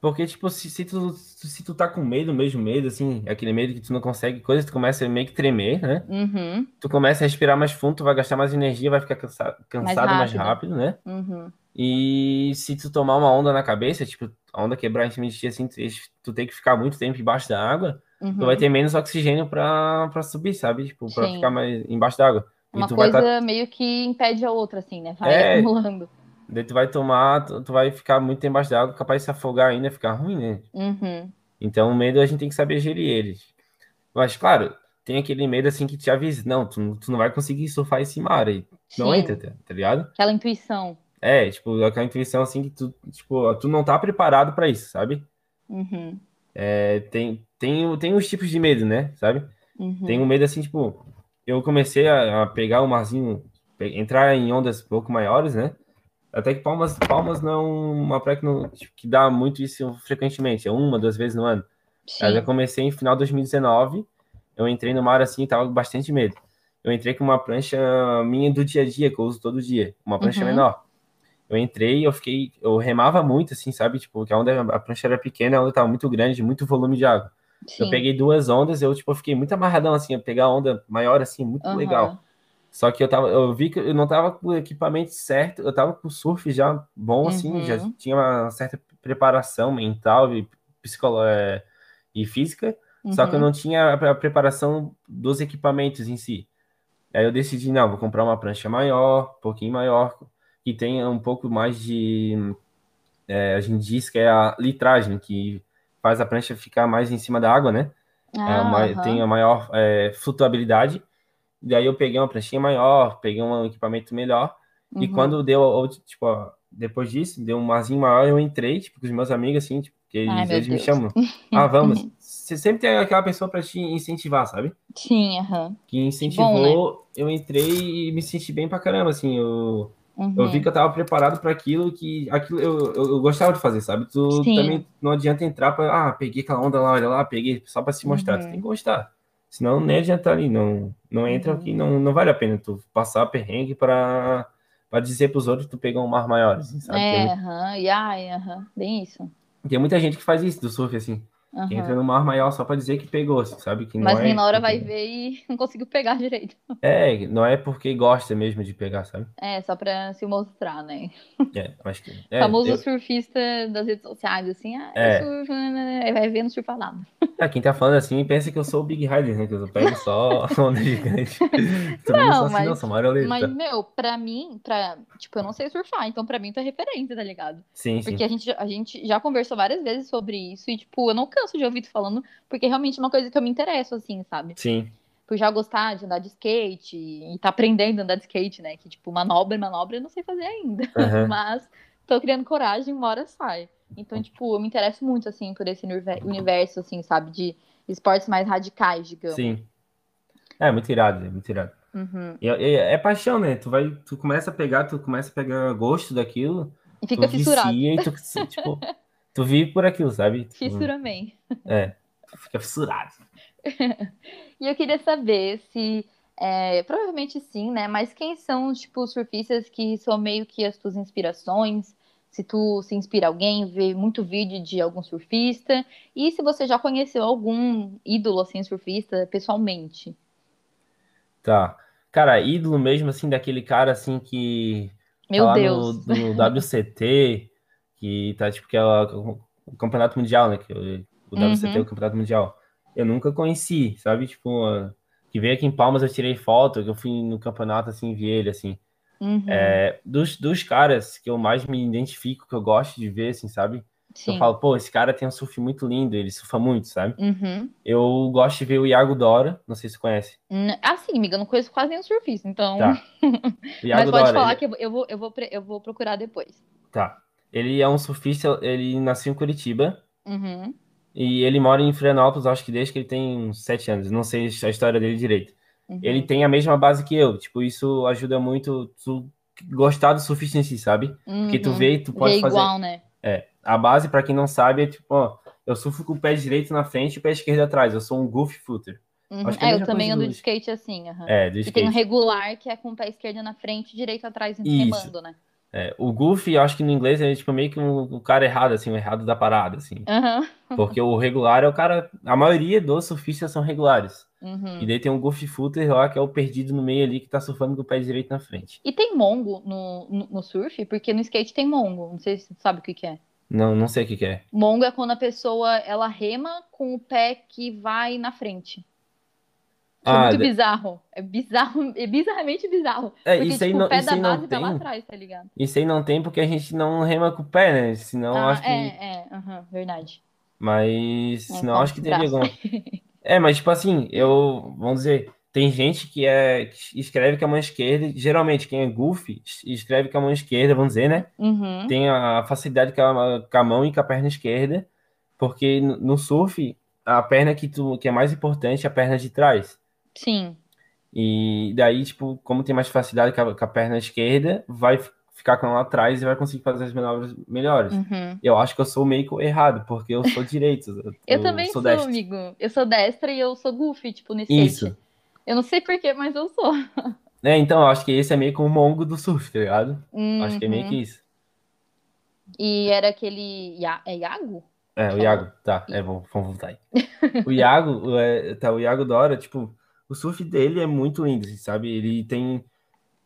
Porque, tipo, se, se tu, se tu tá com medo, mesmo medo, assim, aquele medo que tu não consegue coisa, tu começa a meio que tremer, né? Uhum, tu começa a respirar mais fundo, tu vai gastar mais energia, vai ficar cansa- mais cansado mais rápido. rápido, né? Uhum, E se tu tomar uma onda na cabeça, tipo, a onda quebrar em cima de ti, assim, tu, tu tem que ficar muito tempo embaixo da água, tu vai uhum. ter menos oxigênio pra, pra subir, sabe? Tipo, pra ficar Sim. mais embaixo da água. E Uma tá, coisa meio que impede a outra, assim, né? Vai é, acumulando. Daí tu vai tomar, tu, tu vai ficar muito embaixo da água, capaz de se afogar ainda, ficar ruim, né? Uhum, Então o medo a gente tem que saber gerir ele. Mas, claro, tem aquele medo, assim, que te avisa, não, tu, tu não vai conseguir surfar esse mar aí. Não entra, tá tá ligado? Aquela intuição. É, tipo, aquela intuição assim que tu, tipo, tu não tá preparado pra isso, sabe? Uhum, É, tem, tem, tem uns tipos de medo, né? Sabe? Tem um uhum, medo assim, tipo, eu comecei a, a pegar o marzinho, entrar em ondas um pouco maiores, né? Até que Palmas, Palmas não é uma praia que, não, tipo, que dá muito isso frequentemente, é uma, duas vezes no ano. Aí eu já comecei em final de 2019, eu entrei no mar assim e tava com bastante medo. Eu entrei com uma prancha minha do dia a dia, que eu uso todo dia, uma prancha Uhum, menor. Eu entrei, eu fiquei, eu remava muito, assim, sabe? Tipo, que a onda, a prancha era pequena, a onda tava muito grande, muito volume de água. Eu sim. peguei duas ondas, eu, tipo, eu fiquei muito amarradão, assim, a pegar onda maior, assim, muito legal. Só que eu tava, eu vi que eu não tava com o equipamento certo, eu tava com o surf já bom, assim, já uhum, tinha uma certa preparação mental e é, e física, só que eu uhum. não tinha a preparação dos equipamentos em si. Aí eu decidi, não, vou comprar uma prancha maior, um pouquinho maior, que tenha um pouco mais de, é, a gente diz que é a litragem, que faz a prancha ficar mais em cima da água, né? É, Ah, uma, tem aham, a maior é, flutuabilidade. Daí eu peguei uma pranchinha maior, peguei um equipamento melhor. E uhum, quando deu, tipo, ó, depois disso, deu um marzinho maior, eu entrei, tipo, com os meus amigos, assim, tipo, que Ai, eles, me chamam. Ah, vamos. Você sempre tem aquela pessoa pra te incentivar, sabe? Sim, aham. Que Que bom, né? incentivou, eu entrei e me senti bem pra caramba, assim, eu, eu vi Uhum. que eu tava preparado para aquilo que aquilo eu, eu, eu gostava de fazer, sabe? Tu Sim. também não adianta entrar para, ah, peguei aquela onda lá, olha lá, peguei só para se mostrar, tu tem Uhum. que gostar. Senão nem adianta ali, não, não entra Uhum. aqui, não, não vale a pena tu passar perrengue para para dizer pros outros que tu pegou um mar maior, assim, sabe? É, aham. E ai, aham. Bem isso. tem muita gente que faz isso do surf, assim, que entra no mar maior só para dizer que pegou, assim, sabe? Que não Mas nem é na hora vai ver e não conseguiu pegar direito. é, não é porque gosta mesmo de pegar, sabe? É, só pra se mostrar, né? É, acho que, é, Famoso eu, surfista das redes sociais, assim, ah, é, surfo, né? Aí vai ver, não surfa nada. Ah, quem tá falando assim pensa que eu sou o Big Rider, né? Que eu pego só onda gigante. Não sou Não, assim, não, mas, sou maroleiro, mas, tá? meu, pra mim, pra, tipo, eu não sei surfar, então pra mim tu é referência, tá ligado? Sim, Porque sim. a gente, a gente já conversou várias vezes sobre isso e, tipo, eu não canso de ouvir tu falando, porque realmente é uma coisa que eu me interesso, assim, sabe? Sim. por já gostar de andar de skate e tá aprendendo a andar de skate, né? Que, tipo, manobra, manobra eu não sei fazer ainda. Aham. Mas tô criando coragem, uma hora sai. Então, tipo, eu me interesso muito, assim, por esse univer- universo, assim, sabe? De esportes mais radicais, digamos. Sim. É, muito irado, é muito irado. Uhum. E, e é paixão, né? Tu vai, tu começa a pegar, tu começa a pegar gosto daquilo, E fica tu fissurado. vicia e tu, tipo, tu vive por aquilo, sabe? Tipo, Fissura man. É, fica fissurado. E eu queria saber se, é, provavelmente sim, né? Mas quem são, tipo, os surfistas que são meio que as tuas inspirações? Se tu se inspira alguém, vê muito vídeo de algum surfista. E se você já conheceu algum ídolo, assim, surfista, pessoalmente. Tá. Cara, ídolo mesmo, assim, daquele cara, assim, que tá Meu lá Deus. no, no WCT, que tá, tipo, que é o, o campeonato mundial, né? Que o, o WCT é o Uhum. campeonato mundial. Eu nunca conheci, sabe? Tipo, ah, que veio aqui em Palmas, eu tirei foto, que eu fui no campeonato, assim, vi ele, assim. Uhum. É, dos, dos caras que eu mais me identifico, que eu gosto de ver, assim, sabe? Eu Sim. falo, pô, esse cara tem um surf muito lindo, ele surfa muito, sabe? Uhum. Eu gosto de ver o Iago Dora, não sei se você conhece. Hum, Assim, amiga, eu não conheço quase nenhum surfista, então. Tá. Mas pode Dora, falar ele- que eu vou, eu vou, eu eu vou procurar depois. Tá. Ele é um surfista, ele nasceu em Curitiba Uhum. e ele mora em Florianópolis, acho que desde que ele tem uns sete anos. Não sei a história dele direito. Uhum. Ele tem a mesma base que eu. Tipo, isso ajuda muito tu gostar do surfista em si, sabe? Porque tu Uhum. vê e tu pode Vê fazer. igual, né? É. A base, pra quem não sabe, é tipo, ó, eu surfo com o pé direito na frente e o pé esquerdo atrás. Eu sou um goofy footer. Uhum. É É, eu também ando do- de skate assim, aham. É, do E tem o skate. regular, que é com o pé esquerdo na frente e direito atrás remando, né? É, o goofy, eu acho que no inglês é tipo meio que um- o cara errado, assim, o errado da parada, assim. Aham. Porque o regular é o cara. A maioria dos surfistas são regulares. Uhum. E daí tem um goofy footer lá, que é o perdido no meio ali, que tá surfando com o pé direito na frente. E tem mongo no, no, no surf? Porque no skate tem mongo. Não sei se você sabe o que que é. Não, não sei o que que é. Mongo é quando a pessoa, ela rema com o pé que vai na frente. É Ah, muito bizarro. É bizarro, é bizarramente bizarro. É, Porque, isso aí tipo, não, o pé isso da aí não base tá lá tem. atrás, tá ligado? Isso aí não tem porque a gente não rema com o pé, né? Senão Ah, acho que. é, é, aham, verdade. Mas. É, Senão acho que teria alguma. É, mas tipo assim, eu. Vamos dizer. Tem gente que é que escreve com a mão esquerda. Geralmente, quem é goofy escreve com a mão esquerda, vamos dizer, né? Uhum. tem a facilidade com a, com a mão e com a perna esquerda, porque no no surf, a perna que, tu, que é mais importante é a perna de trás. Sim. E daí, tipo, como tem mais facilidade com a, com a perna esquerda, vai ficar com ela atrás e vai conseguir fazer as manobras melhores. Uhum. Eu acho que eu sou meio errado, porque eu sou direito. Eu também sou, amigo. Eu sou destra e eu sou goofy, tipo, skate. Isso. Eu não sei porquê, mas eu sou. É, então, eu acho que esse é meio que o mongo do surf, tá ligado? Acho que é meio Uhum. que isso. E era aquele. É Iago? É, o Iago, tá, é, vamos, vamos voltar aí. O Iago, é, tá, o Iago Dora, tipo, o surf dele é muito lindo, assim, sabe? Ele tem,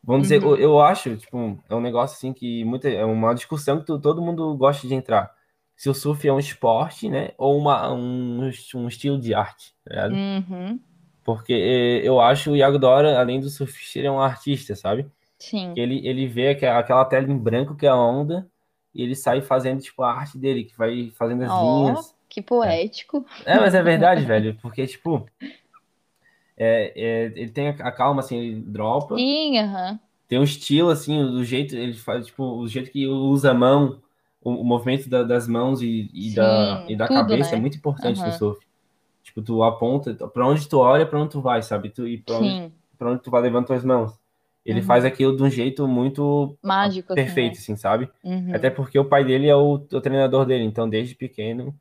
vamos dizer, Uhum. eu, eu acho, tipo, é um negócio assim que muita, é uma discussão que tu- todo mundo gosta de entrar. Se o surf é um esporte, né, ou uma, um, um estilo de arte, tá? Uhum. Porque eh, eu acho o Iago Dora, além do surfista, ele é um artista, sabe? Sim. Ele, ele vê aque- aquela tela em branco que é a onda, e ele sai fazendo, tipo, a arte dele, que vai fazendo as Ó, linhas. que poético. É, mas é verdade, velho, porque, tipo, é, é, ele tem a, a calma, assim, ele dropa, Sim, aham. tem um estilo, assim, do jeito, ele faz, tipo, o jeito que usa a mão, o, o movimento da- das mãos e, e da, Sim, e da tudo, cabeça né? é muito importante no Aham. surf. Tipo, tu aponta, pra onde tu olha, pra onde tu vai, sabe? Tu, e pra onde, pra onde tu vai levando tuas mãos. Ele Uhum. faz aquilo de um jeito muito Mágico, assim, perfeito, assim, sabe? né? Uhum. Até porque o pai dele é o, o treinador dele, então desde pequeno,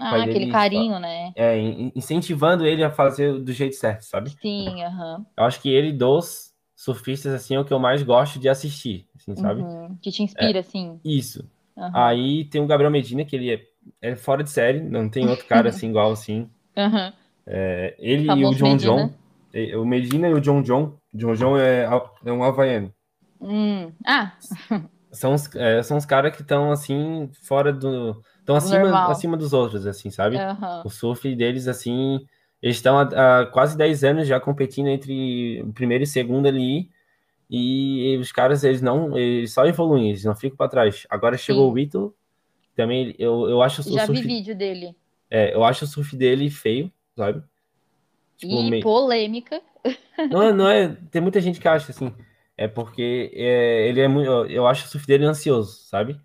Ah, aquele dele carinho, né? é, in- incentivando ele a fazer do jeito certo, sabe? Sim, aham. Eu acho que ele dos surfistas, assim, é o que eu mais gosto de assistir, assim, sabe? Uhum. Que te inspira, assim. Isso. Aham. Aí tem o Gabriel Medina, que ele é, é fora de série, não tem outro cara assim igual assim. Aham. É, ele e o John Medina. John. é, O Medina e o John John. John John é, é um havaiano. Hum. Ah, São os, é, são os caras que estão assim, fora do. Estão acima, Normal. acima dos outros, assim, sabe? aham. O surf deles, assim, eles estão há, há quase 10 anos já competindo entre o primeiro e segundo ali. E os caras, eles não, eles só evoluem, eles não ficam para trás. Agora chegou Sim. o Ito, também eu, eu acho o Já vi surf, vídeo dele. é, eu acho o surf dele feio, sabe? Tipo, e meio... polêmica. Não, é, não é. Tem muita gente que acha assim. É porque é, ele é muito. Eu acho o surf dele ansioso, sabe?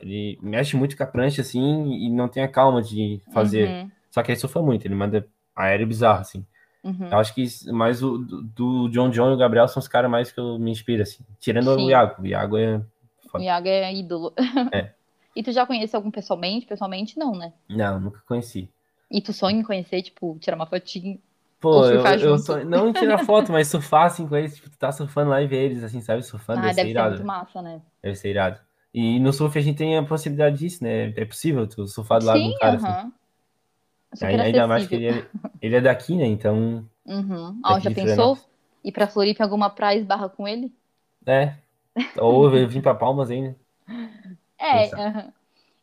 Ele mexe muito com a prancha, assim, e não tem a calma de fazer. Uhum. Só que ele surfa muito, ele manda aéreo bizarro, assim. Uhum. Eu acho que mais o do, John John e o Gabriel são os caras mais que eu me inspiro, assim. Tirando Sim. o Iago. O Iago é. Foda. O Iago é ídolo. É. e tu já conhece algum pessoalmente? Pessoalmente, não, né? Não, nunca conheci. E tu sonha em conhecer, tipo, tirar uma fotinha? Pô, eu, eu sonho, não tirar foto, mas surfar assim com eles, tipo, tu tá surfando lá e ver eles, assim, sabe? Surfando, ah, deve, deve ser irado. muito massa, né? Deve ser irado. E no surf a gente tem a possibilidade disso, né? É possível tu surfar do lado Sim, do cara, uh -huh. assim. Ainda mais que ele é, ele é daqui, né? Então. Uhum. Ó, já pensou? Ir pra Floripa em alguma praia esbarra com ele? É. Ou eu vim pra Palmas ainda. É, uhum.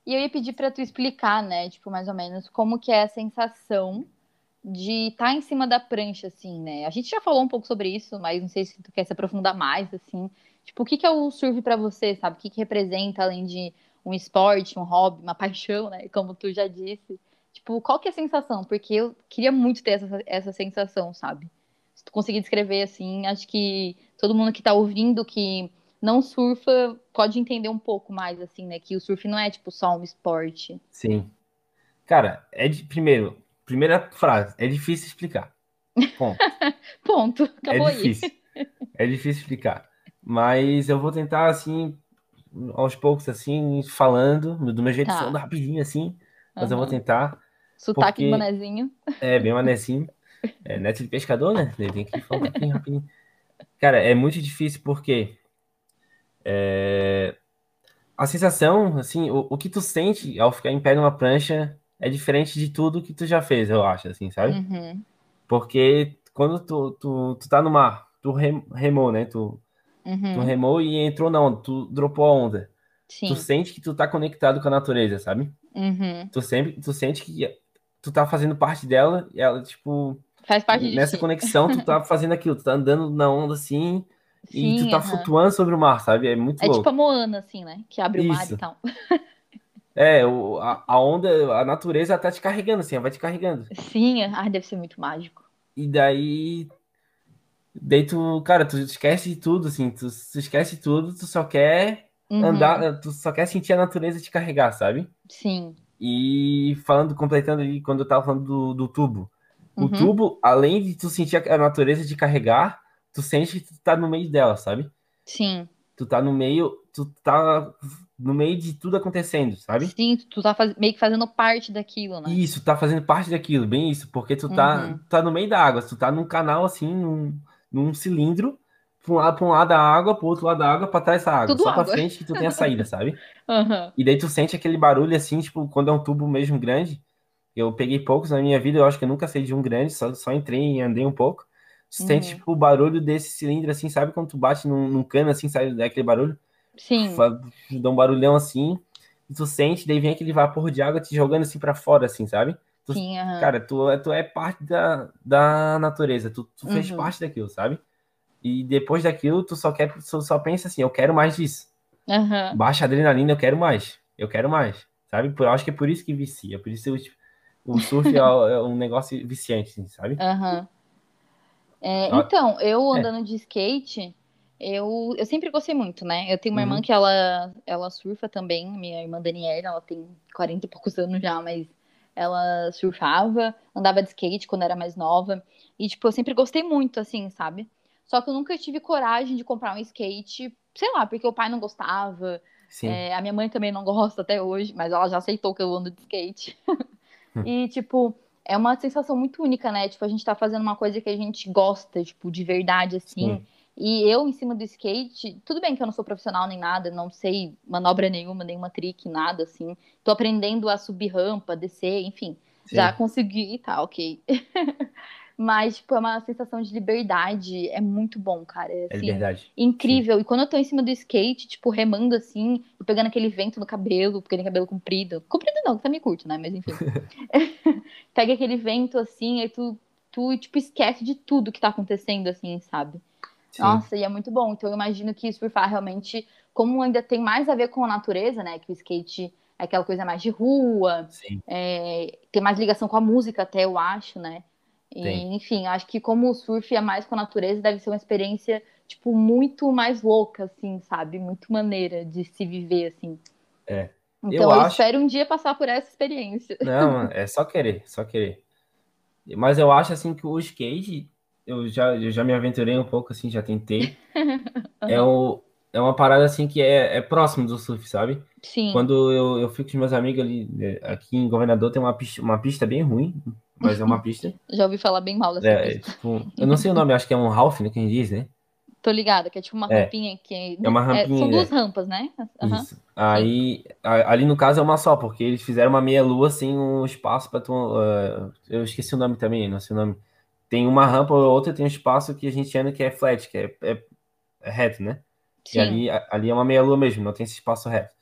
E eu ia pedir para tu explicar, né, tipo, mais ou menos, como que é a sensação de estar tá em cima da prancha, assim, né? A gente já falou um pouco sobre isso, mas não sei se tu quer se aprofundar mais, assim. Tipo, o que, que é o surf para você, sabe? O que, que representa, além de um esporte, um hobby, uma paixão, né? Como tu já disse. Tipo, qual que é a sensação? Porque eu queria muito ter essa, essa sensação, sabe? Se tu conseguir descrever, assim, acho que todo mundo que tá ouvindo, que não surfa, pode entender um pouco mais, assim, né? Que o surf não é, tipo, só um esporte. Sim. Cara, é de, primeiro, Primeira frase, é difícil explicar. Ponto. Ponto. Acabou é difícil. Aí. É difícil explicar. Mas eu vou tentar, assim, aos poucos, assim, falando, do meu jeito, tá. falando rapidinho, assim. Mas uhum. eu vou tentar. Sotaque porque... manezinho. É, bem manezinho. É, neto de pescador, né? Ele tem que falar rapidinho, rapidinho. Cara, é muito difícil porque é... a sensação, assim, o, o que tu sente ao ficar em pé numa prancha é diferente de tudo que tu já fez, eu acho, assim, sabe? Uhum. Porque quando tu, tu, tu tá no mar, tu remou, né? Tu, uhum. tu remou e entrou na onda, tu dropou a onda. Sim. Tu sente que tu tá conectado com a natureza, sabe? Uhum. Tu sempre, tu sente que tu tá fazendo parte dela e ela, tipo... Faz parte Nessa conexão, tu tá fazendo aquilo, tu tá andando na onda, assim... Sim, e tu tá flutuando sobre o mar, sabe? É muito é louco. É tipo a Moana, assim, né? Que abre Isso. o mar e tal. É, o, a, a, onda, a natureza tá te carregando, assim, vai te carregando. Sim, ah, deve ser muito mágico. E daí. Daí tu, cara, tu esquece tudo, assim, tu, tu esquece tudo, tu só quer uhum. andar, tu só quer sentir a natureza te carregar, sabe? Sim. E falando, completando ali, quando eu tava falando do, do tubo. Uhum. O tubo, além de tu sentir a natureza te carregar, tu sente que tu tá no meio dela, sabe? Sim. Tu tá no meio, tu tá no meio de tudo acontecendo, sabe? Sim, tu tá faz... meio que fazendo parte daquilo, né? Isso, tá fazendo parte daquilo, bem isso, porque tu tá, uhum. tá no meio da água, tu tá num canal assim, num, num cilindro, pra um, lado, pra um lado da água, pro outro lado da água, pra trás da água, Tudo só água. pra frente que tu tem a saída, sabe? Uhum. E daí tu sente aquele barulho assim, tipo, quando é um tubo mesmo grande, eu peguei poucos na minha vida, eu acho que eu nunca saí de um grande, só, só entrei e andei um pouco. Tu uhum. sente, tipo, o barulho desse cilindro, assim, sabe? Quando tu bate num, num cano, assim, sai daquele barulho? Sim. Dá um barulhão assim, e tu sente, daí vem aquele vapor de água te jogando assim para fora, assim, sabe? Tu, Sim, uhum. Cara, tu, é, tu é parte da, da natureza, tu, tu fez uhum. parte daquilo, sabe? E depois daquilo, tu só quer, tu só pensa assim, eu quero mais disso. Uhum. Baixa adrenalina, eu quero mais. Eu quero mais. Sabe? Eu acho que é por isso que vicia. Por isso tipo, o surf é, é, um negócio viciante, assim, sabe? Uhum. É, então, eu é. andando de skate, eu, eu sempre gostei muito, né? Eu tenho uma uhum. irmã que ela, ela surfa também, minha irmã Daniela, ela tem 40 e poucos anos já, mas ela surfava, andava de skate quando era mais nova. E, tipo, eu sempre gostei muito, assim, sabe? Só que eu nunca tive coragem de comprar um skate, sei lá, porque o pai não gostava. É, a minha mãe também não gosta até hoje, mas ela já aceitou que eu ando de skate. e, tipo, é uma sensação muito única, né? Tipo, a gente tá fazendo uma coisa que a gente gosta, tipo, de verdade, assim. Sim. E eu, em cima do skate, tudo bem que eu não sou profissional nem nada, não sei manobra nenhuma, nenhuma trick, nada assim. Tô aprendendo a subir rampa, descer, enfim. Sim. Já consegui, tá, ok. Mas, tipo, é uma sensação de liberdade. É muito bom, cara. É, assim, é liberdade. Incrível. Sim. E quando eu tô em cima do skate, tipo, remando assim, e pegando aquele vento no cabelo, porque tem cabelo comprido. Comprido não, que tá meio curto, né? Mas enfim. Pega aquele vento assim, aí tu, tu, tipo, esquece de tudo que tá acontecendo, assim, sabe? Sim. Nossa, e é muito bom. Então eu imagino que surfar realmente, como ainda tem mais a ver com a natureza, né? Que o skate é aquela coisa mais de rua, é, tem mais ligação com a música até, eu acho, né? E, enfim, acho que como o surf é mais com a natureza, deve ser uma experiência, tipo, muito mais louca, assim, sabe? Muito maneira de se viver, assim. É. Então Eu eu, acho- espero um dia passar por essa experiência. Não, é só querer, só querer. Mas eu acho assim que o skate, eu já, eu já me aventurei um pouco assim, já tentei. É, o, é uma parada assim que é, é próximo do surf, sabe? Sim. Quando eu, eu fico com meus amigos ali, né, aqui em Governador tem uma pista, uma pista bem ruim, mas é uma pista. Já ouvi falar bem mal dessa É, é, pista. tipo, eu não sei o nome, acho que é um half, né, que a gente diz, né? Tô ligada, que é tipo uma É. rampinha que. É uma rampinha, são é. duas rampas, né? Isso. Aí, a- ali no caso é uma só, porque eles fizeram uma meia-lua sem um espaço para tu. ah, eu esqueci o nome também, não sei o nome. Tem uma rampa ou outra, tem um espaço que a gente anda que é flat, que é, é- é reto, né? E Sim. ali, a- ali é uma meia-lua mesmo, não tem esse espaço reto.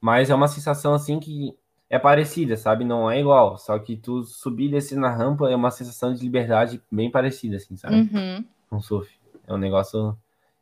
Mas é uma sensação assim que é parecida, sabe? Não é igual. Só que tu subir e descer na rampa é uma sensação de liberdade bem parecida, assim, sabe? Uhum. Com surf. É um negócio.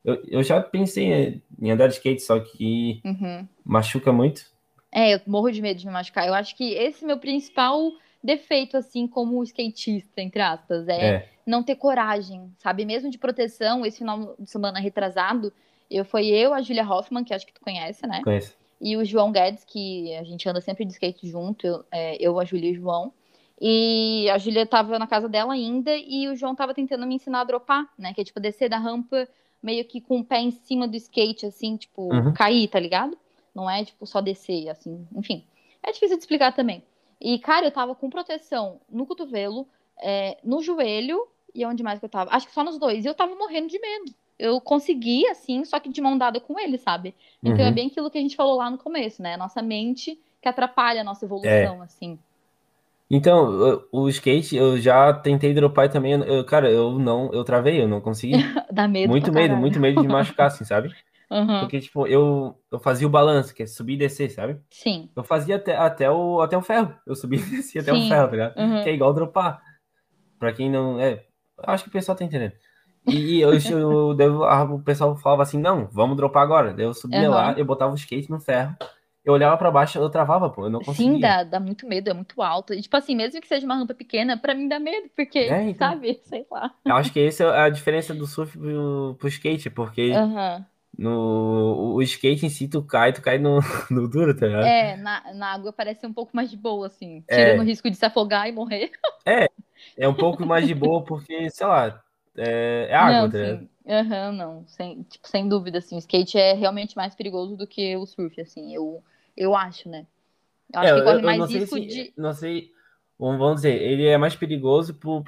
Eu, eu já pensei em andar de skate, só que Uhum. machuca muito. É, eu morro de medo de me machucar. Eu acho que esse meu principal defeito, assim, como skatista, entre aspas, é, É. não ter coragem, sabe? Mesmo de proteção, esse final de semana retrasado, eu foi eu, a Julia Hoffman, que acho que tu conhece, né? Conheço. E o João Guedes, que a gente anda sempre de skate junto, eu, é, eu, a Júlia e o João. E a Júlia tava na casa dela ainda e o João tava tentando me ensinar a dropar, né? Que é tipo descer da rampa meio que com o pé em cima do skate, assim, tipo, Uhum. cair, tá ligado? Não é tipo só descer, assim, enfim. É difícil de explicar também. E, cara, eu tava com proteção no cotovelo, é, no joelho e onde mais que eu tava? Acho que só nos dois. E eu tava morrendo de medo. Eu consegui, assim, só que de mão dada com ele, sabe? Então é Uhum. bem aquilo que a gente falou lá no começo, né? A nossa mente que atrapalha a nossa evolução, assim. Então, o, skate, eu já tentei dropar também, eu, cara, eu não, eu travei, eu não consegui. Dá medo Muito medo, muito medo de machucar, assim, sabe? Aham, Porque, tipo, eu, eu fazia o balanço, que é subir e descer, sabe? Sim. Eu fazia até, até, o, até o ferro. Eu subia e descia até Sim. o ferro, tá ligado? Uhum. Que é igual dropar. Pra quem não. É, acho que o pessoal tá entendendo. E eu, eu, eu- a- o pessoal falava assim: não, vamos dropar agora. Daí eu subia Aham. lá, eu botava o skate no ferro, eu olhava pra baixo, eu travava, pô, eu não conseguia. Sim, dá, dá muito medo, é muito alto. E, tipo assim, mesmo que seja uma rampa pequena, pra mim dá medo, porque, É, então. sabe? Sei lá. Eu acho que essa é a diferença do surf pro, pro skate, porque Aham. No o skate em si tu cai, tu cai no, no duro, tá ligado? É, na, na água parece um pouco mais de boa, assim. É. Tirando o risco de se afogar e morrer. É um pouco mais de boa, porque, sei lá, é, é água, não, tá ligado? Aham, não. Sem, tipo, sem dúvida, assim. O skate é realmente mais perigoso do que o surf, assim. Eu, eu acho, né? Eu acho É, que corre eu mais risco se, de. não sei, vamos dizer, ele é mais perigoso tu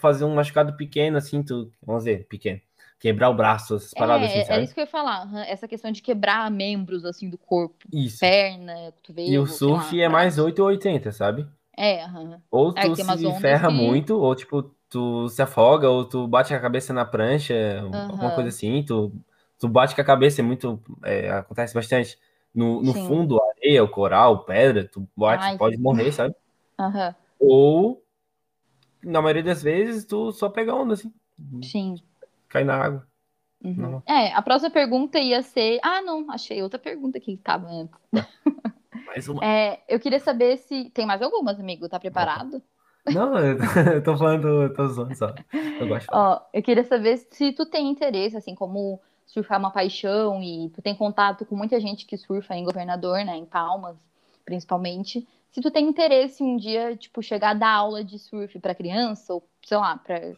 fazer um machucado pequeno, assim, tu, vamos dizer, pequeno, quebrar o braço, essas paradas assim, É, era sabe? isso que eu ia falar. Essa questão de quebrar membros, assim, do corpo. Isso. Perna, cotovelo. E o surf lá, é mais braço. 8 ou 80, sabe? É, aham. Ou É, tu umas se ferra que- muito, ou tipo, tu se afoga, ou tu bate a cabeça na prancha, alguma Aham. coisa assim, tu, tu bate com a cabeça, é muito, é, acontece bastante. No, no Sim. fundo, areia, o coral, pedra, tu bate, Ai, pode morrer, sabe? Aham. Ou, na maioria das vezes, tu só pega onda, assim, Sim. Cai na água. Uhum. Não. É, a próxima pergunta ia ser. Ah, não, achei outra pergunta aqui que tava antes. Mais uma. É, eu queria saber se. Tem mais algumas, amigo? Tá preparado? Não, eu tô falando, eu tô zoando só. Eu gosto. Ó, eu queria saber se tu tem interesse, assim, como surfar é uma paixão e tu tem contato com muita gente que surfa em Governador, né, em Palmas, principalmente. Se tu tem interesse um dia, tipo, chegar a dar aula de surf pra criança ou, sei lá, pra ah,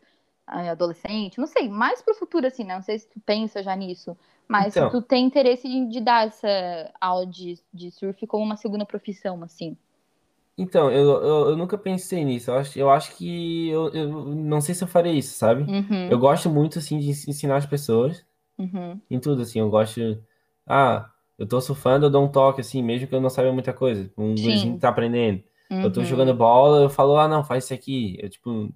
adolescente, não sei, mais pro futuro, assim, né? Não sei se tu pensa já nisso, mas Então. se tu tem interesse de, de dar essa aula de, de surf como uma segunda profissão, assim. Então, eu, eu, eu nunca pensei nisso. Eu acho, eu acho que eu, eu não sei se eu farei isso, sabe? Uhum, Eu gosto muito, assim, de ens- ensinar as pessoas uhum, em tudo, assim. Eu gosto. Ah, eu tô surfando, eu dou um toque, assim, mesmo que eu não saiba muita coisa. Um Sim. gurizinho que tá aprendendo. Eu tô uhum. jogando bola, eu falo, ah, não, faz isso aqui. Eu, tipo,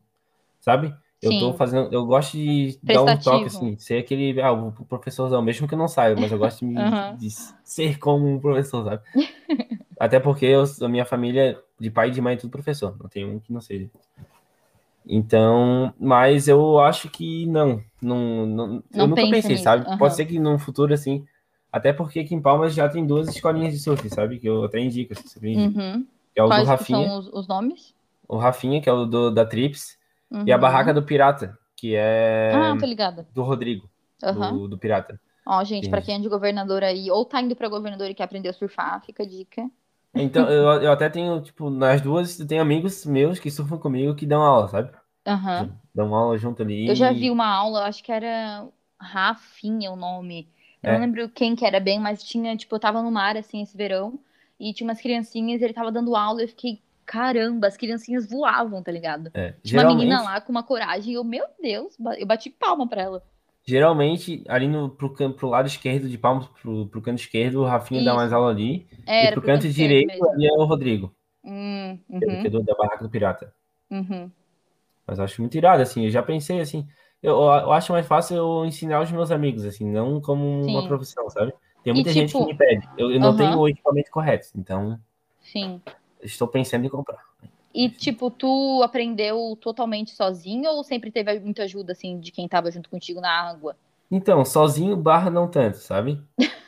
sabe? Eu tô Sim. fazendo, eu gosto de dar um toque, assim, ser aquele, ah, o professorzão, mesmo que eu não saiba, mas eu gosto de, me- Aham. de ser como um professor, sabe? Até porque eu, a minha família, de pai e de mãe, é tudo professor, não tem um que não seja. Então, mas eu acho que não, não, não, eu Não nunca pensa pensei, nisso, sabe? aham. Pode ser que num futuro, assim, até porque aqui em Palmas já tem duas escolinhas de surf, sabe? Que eu até indico, assim. Uhum. Que é o do Quais que Rafinha, são os, os nomes? o Rafinha, que é o do, da Trips, E a Uhum. barraca do pirata, que é Ah, tô ligada. do Rodrigo, Aham. do, do pirata. Ó, gente, pra Entendi. quem é de governador aí, ou tá indo pra governador e quer aprender a surfar, fica a dica. Então, eu, eu até tenho, tipo, nas duas, eu tenho amigos meus que surfam comigo que dão aula, sabe? Aham. Dão aula junto ali. Eu já vi uma aula, acho que era Rafinha o nome. Eu É. não lembro quem que era bem, mas tinha, tipo, eu tava no mar, assim, esse verão, e tinha umas criancinhas, ele tava dando aula, e eu fiquei, caramba, as criancinhas voavam, tá ligado? É, Tinha uma menina lá com uma coragem, e eu, meu Deus, eu bati palma pra ela. geralmente, ali no, pro, pro lado esquerdo de palmas, pro, pro canto esquerdo, o Rafinha dá Isso. mais aula ali. É, e pro pro canto canto direito, ali é o Rodrigo, Hum, que é uhum, do- da barraca do pirata. uhum. Mas acho muito irado, assim. Eu já pensei, assim. Eu, eu acho mais fácil eu ensinar os meus amigos, assim, não como uma Sim. profissão, sabe? Tem E, muita gente que tipo, me pede. Eu, eu não tenho o equipamento correto, então Sim. Estou pensando em comprar. E, tipo, tu aprendeu totalmente sozinho ou sempre teve muita ajuda, assim, de quem tava junto contigo na água? Então, sozinho barra não tanto, sabe?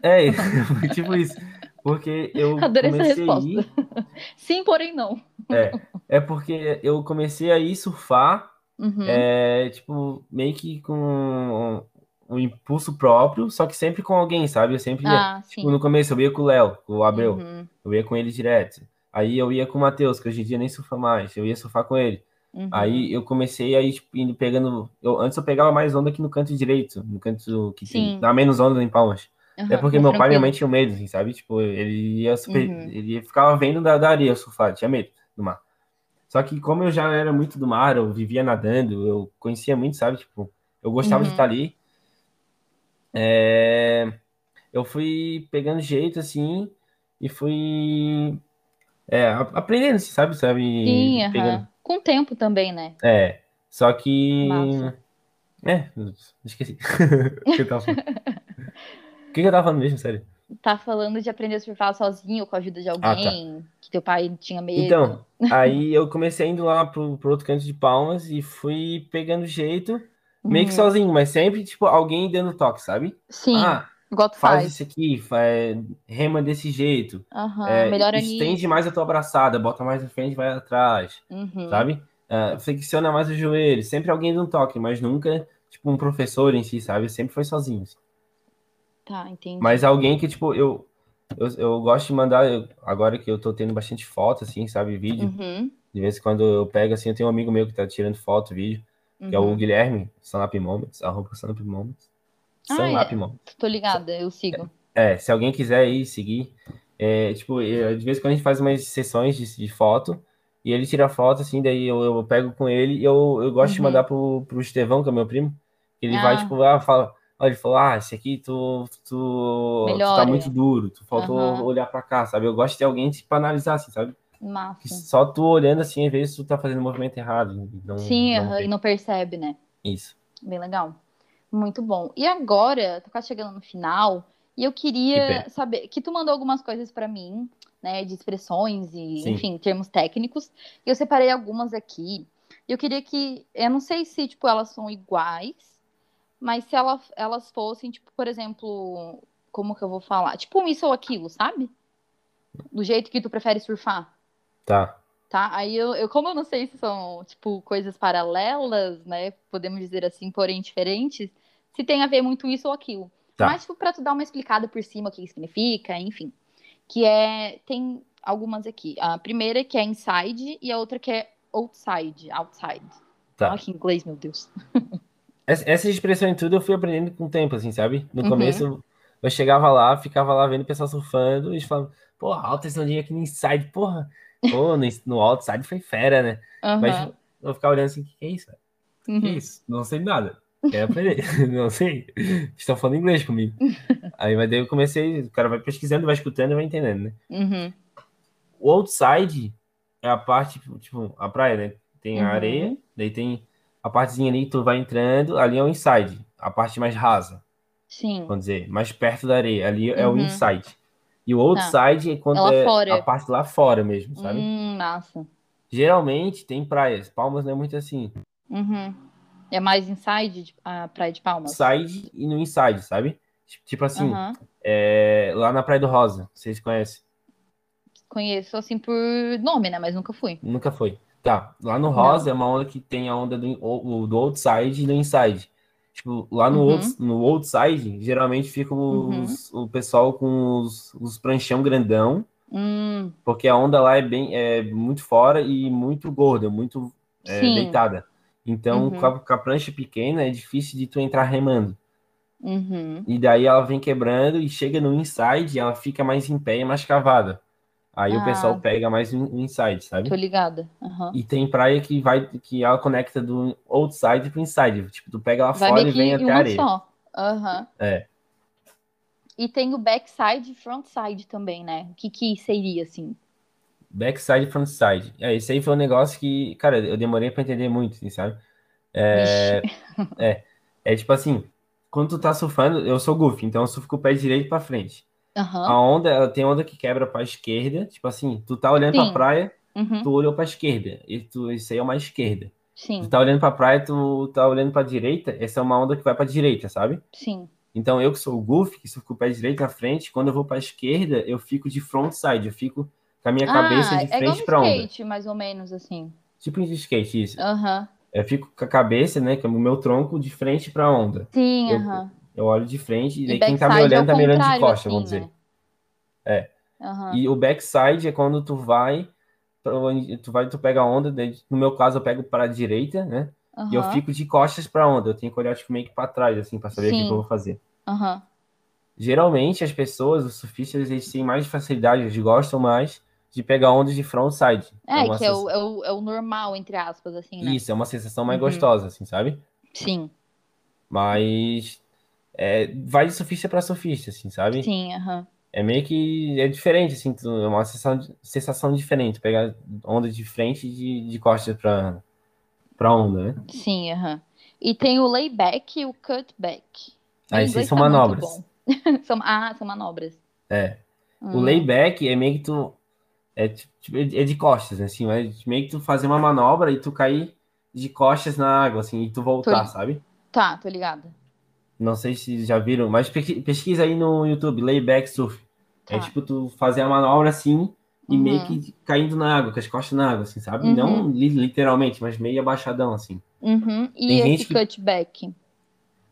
É, tipo isso. Porque eu Adorei essa comecei a resposta. ir. Sim, porém não. É, é porque eu comecei a ir surfar, Uhum. é, tipo, meio que com um impulso próprio, só que sempre com alguém, sabe? Eu sempre ia. Ah, Tipo, sim. no começo eu ia com o Léo, com o Abreu. Uhum, Eu ia com ele direto. Aí eu ia com o Matheus, que hoje em dia nem surfa mais. Eu ia surfar com ele. uhum. Aí eu comecei aí, tipo, indo pegando. Eu, antes eu pegava mais onda aqui no canto direito, no canto que tem. Dá menos onda em Palmas. Uhum, É porque meu pai e minha tranquilo. mãe tinham medo, assim, sabe? Tipo, ele ia super. Uhum. Ele ficava vendo da, da areia surfar, tinha medo do mar. Só que como eu já era muito do mar, eu vivia nadando, eu conhecia muito, sabe? Tipo, eu gostava de Uhum. estar ali. É, Eu fui pegando jeito, assim, e fui é, aprendendo, sabe? Sabe? Sim. Pegando. Com o tempo também, né? É, só que. Massa. É, esqueci. O que eu tava falando? O que eu tava falando mesmo, sério? Tá falando de aprender a surfar sozinho, com a ajuda de Ah, tá. alguém, que teu pai tinha medo. Então, aí eu comecei indo lá pro, pro outro canto de Palmas e fui pegando jeito, meio que Uhum. sozinho, mas sempre, tipo, alguém dando toque, sabe? Sim, Ah, igual faz faz. isso aqui, faz, rema desse jeito, é, melhora estende nisso. mais a tua abraçada, bota mais na frente, vai atrás, Uhum. sabe? Ah, flexiona mais o joelho, sempre alguém dando toque, mas nunca, tipo, um professor em si, sabe? Sempre foi sozinho. assim. Tá, entendi. Mas alguém que, tipo, eu, eu, eu gosto de mandar, eu- agora que eu tô tendo bastante foto, assim, sabe? Vídeo. Uhum, De vez em quando eu pego, assim, eu tenho um amigo meu que tá tirando foto, vídeo, que é o uhum. Guilherme, Sunlap Moments, arroba Sunlap Moments. Ah, Sunlap é. Tô ligada, eu sigo. É, se alguém quiser aí seguir, é, tipo, eu- de vez em quando a gente faz umas sessões de, de foto, e ele tira foto, assim, daí eu, eu pego com ele e eu, eu gosto de Uhum. mandar pro, pro Estevão, que é meu primo, ele vai, Ah. tipo, ah, fala, olha, ele falou, ah, esse aqui tu, tu, tu tá muito duro, tu faltou Aham. olhar pra cá, sabe? Eu gosto de ter alguém, tipo, pra analisar, assim, sabe? Massa. só tu olhando, assim, às vezes tu tá fazendo o movimento errado, e não, Sim, não e não percebe, né? Isso. Bem legal. Muito bom. E agora, tô quase chegando no final, e eu Que queria pena. saber que tu mandou algumas coisas pra mim, né, de expressões e, Sim. enfim, termos técnicos. E eu separei algumas aqui. Eu queria que, eu não sei se, tipo, elas são iguais, mas se ela, elas fossem, tipo, por exemplo, como que eu vou falar? Tipo um isso ou aquilo, sabe? Do jeito que tu prefere surfar. Tá. Tá? Aí eu, eu, como eu não sei se são, tipo, coisas paralelas, né? Podemos dizer assim, porém diferentes, se tem a ver muito isso ou aquilo. Tá. Mas, tipo, pra tu dar uma explicada por cima o que significa, enfim. Que é. Tem algumas aqui. A primeira que é inside e a outra que é outside. Outside. Tá. Olha que inglês, meu Deus. Essa, essa expressão em tudo eu fui aprendendo com o tempo, assim, sabe? No Uhum. começo eu, chegava lá, ficava lá vendo o pessoal surfando e eles falavam, porra, alta esse aqui no inside, porra. Pô, no, no outside foi fera, né? Mas Aham. eu ficava olhando assim, o que, é isso? velho? Que Uhum. isso? Não sei nada. Quero aprender. não sei. Estão falando inglês comigo. Aí, mas daí eu comecei, o cara vai pesquisando, vai escutando e vai entendendo, né? Uhum. O outside é a parte, tipo, a praia, né? Tem a Uhum. areia, daí tem a partezinha ali que tu vai entrando, ali é o inside, a parte mais rasa, Sim. vamos dizer, mais perto da areia, ali é o Uhum. inside. E o outside é quando É é a parte lá fora mesmo, sabe? Hum, massa. Geralmente tem praias, Palmas não é muito assim. Uhum. É mais inside de- a Praia de Palmas? Side e no inside, sabe? Tipo assim, Aham. é, lá na Praia do Rosa, vocês conhecem? Conheço assim por nome, né? Mas nunca fui. Nunca foi. Tá, lá no rosa é uma onda que tem a onda do, do outside e do inside. Tipo, lá no, uhum. no outside, geralmente fica os, uhum. o pessoal com os, os pranchão grandão, hum. porque a onda lá é bem é muito fora e muito gorda, muito é, deitada. Então, uhum. com, a, com, a, prancha pequena, é difícil de tu entrar remando. Uhum. E daí ela vem quebrando e chega no inside, ela fica mais em pé e mais cavada. Aí ah, o pessoal pega mais no inside, sabe? Tô ligada. Uhum. E tem praia que vai que ela conecta do outside pro inside. Tipo, tu pega lá vai fora e vem até a areia. Só. Uhum. É. E tem o backside e frontside também, né? O que, que seria, assim? Backside frontside. É, esse aí foi um negócio que, cara, eu demorei pra entender muito, assim, sabe? É, é, é tipo assim, quando tu tá surfando, eu sou goofy, então eu surfo com o pé direito pra frente. Uhum. A onda, tem onda que quebra pra esquerda, tipo assim, tu tá olhando Sim. pra praia, uhum. tu olhou pra esquerda, e tu, isso aí é uma esquerda. Sim. Tu tá olhando pra praia, tu tá olhando pra direita, essa é uma onda que vai pra direita, sabe? Sim. Então eu que sou o goofy, que fico com o pé direito na frente, quando eu vou pra esquerda, eu fico de frontside, eu fico com a minha ah, cabeça de é frente pra onda. skate, mais ou menos, assim. Tipo de skate, isso. Aham. Uhum. Eu fico com a cabeça, né, que é o meu tronco, de frente pra onda. Sim, aham. Uhum. Eu olho de frente e, e quem tá me olhando tá me olhando de costa, assim, vamos dizer. Né? É. Uhum. E o backside é quando tu vai, tu vai, tu pega a onda, no meu caso eu pego para a direita, né? E eu fico de costas para onda, eu tenho que olhar tipo, meio que para trás, assim, para saber Sim. o que eu vou fazer. Uhum. Geralmente as pessoas, os surfistas, eles têm mais facilidade, eles gostam mais de pegar ondas de frontside. É, é que é o, é, o, é o, normal, entre aspas, assim, né? Isso, é uma sensação mais uhum. gostosa, assim, sabe? Sim. Mas é, vai de surfista para surfista, assim, sabe? Sim, aham. Uhum. É meio que é diferente, assim, é uma sensação, sensação diferente, pegar onda de frente e de, de costas para para onda, né? Sim, aham. Uhum. E tem o layback e o cutback. Ah, esses são tá manobras. são, ah, são manobras. É. Hum. O layback é meio que tu é, tipo, é de costas, assim, é meio que tu fazer uma manobra e tu cair de costas na água, assim, e tu voltar, tô... sabe? Tá, tô ligada. Não sei se já viram, mas pesquisa aí no YouTube, layback surf. É tá. É tipo tu fazer a manobra assim e uhum. meio que caindo na água, com as costas na água, assim, sabe? Uhum. Não literalmente, mas meio abaixadão, assim. Uhum. E Tem esse cutback?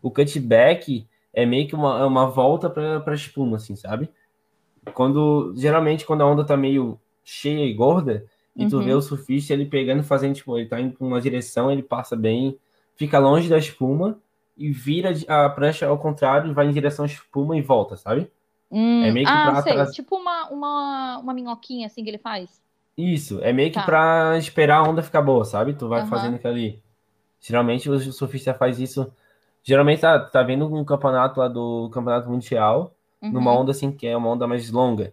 O cutback é meio que uma, uma volta pra, pra espuma, assim, sabe? Quando, geralmente, quando a onda tá meio cheia e gorda, e tu vê uhum. o surfista ele pegando, fazendo, tipo, ele tá indo pra uma direção, ele passa bem, fica longe da espuma e vira a prancha ao contrário e vai em direção à espuma e volta, sabe? Hum, é meio que ah, pra sei. Trás... Tipo uma, uma, uma minhoquinha assim que ele faz. Isso, é meio que tá. pra esperar a onda ficar boa, sabe? Tu vai uhum. fazendo aquilo ali. Geralmente o surfista faz isso. Geralmente tá, tá vendo um campeonato lá do Campeonato Mundial, uhum. numa onda assim, que é uma onda mais longa.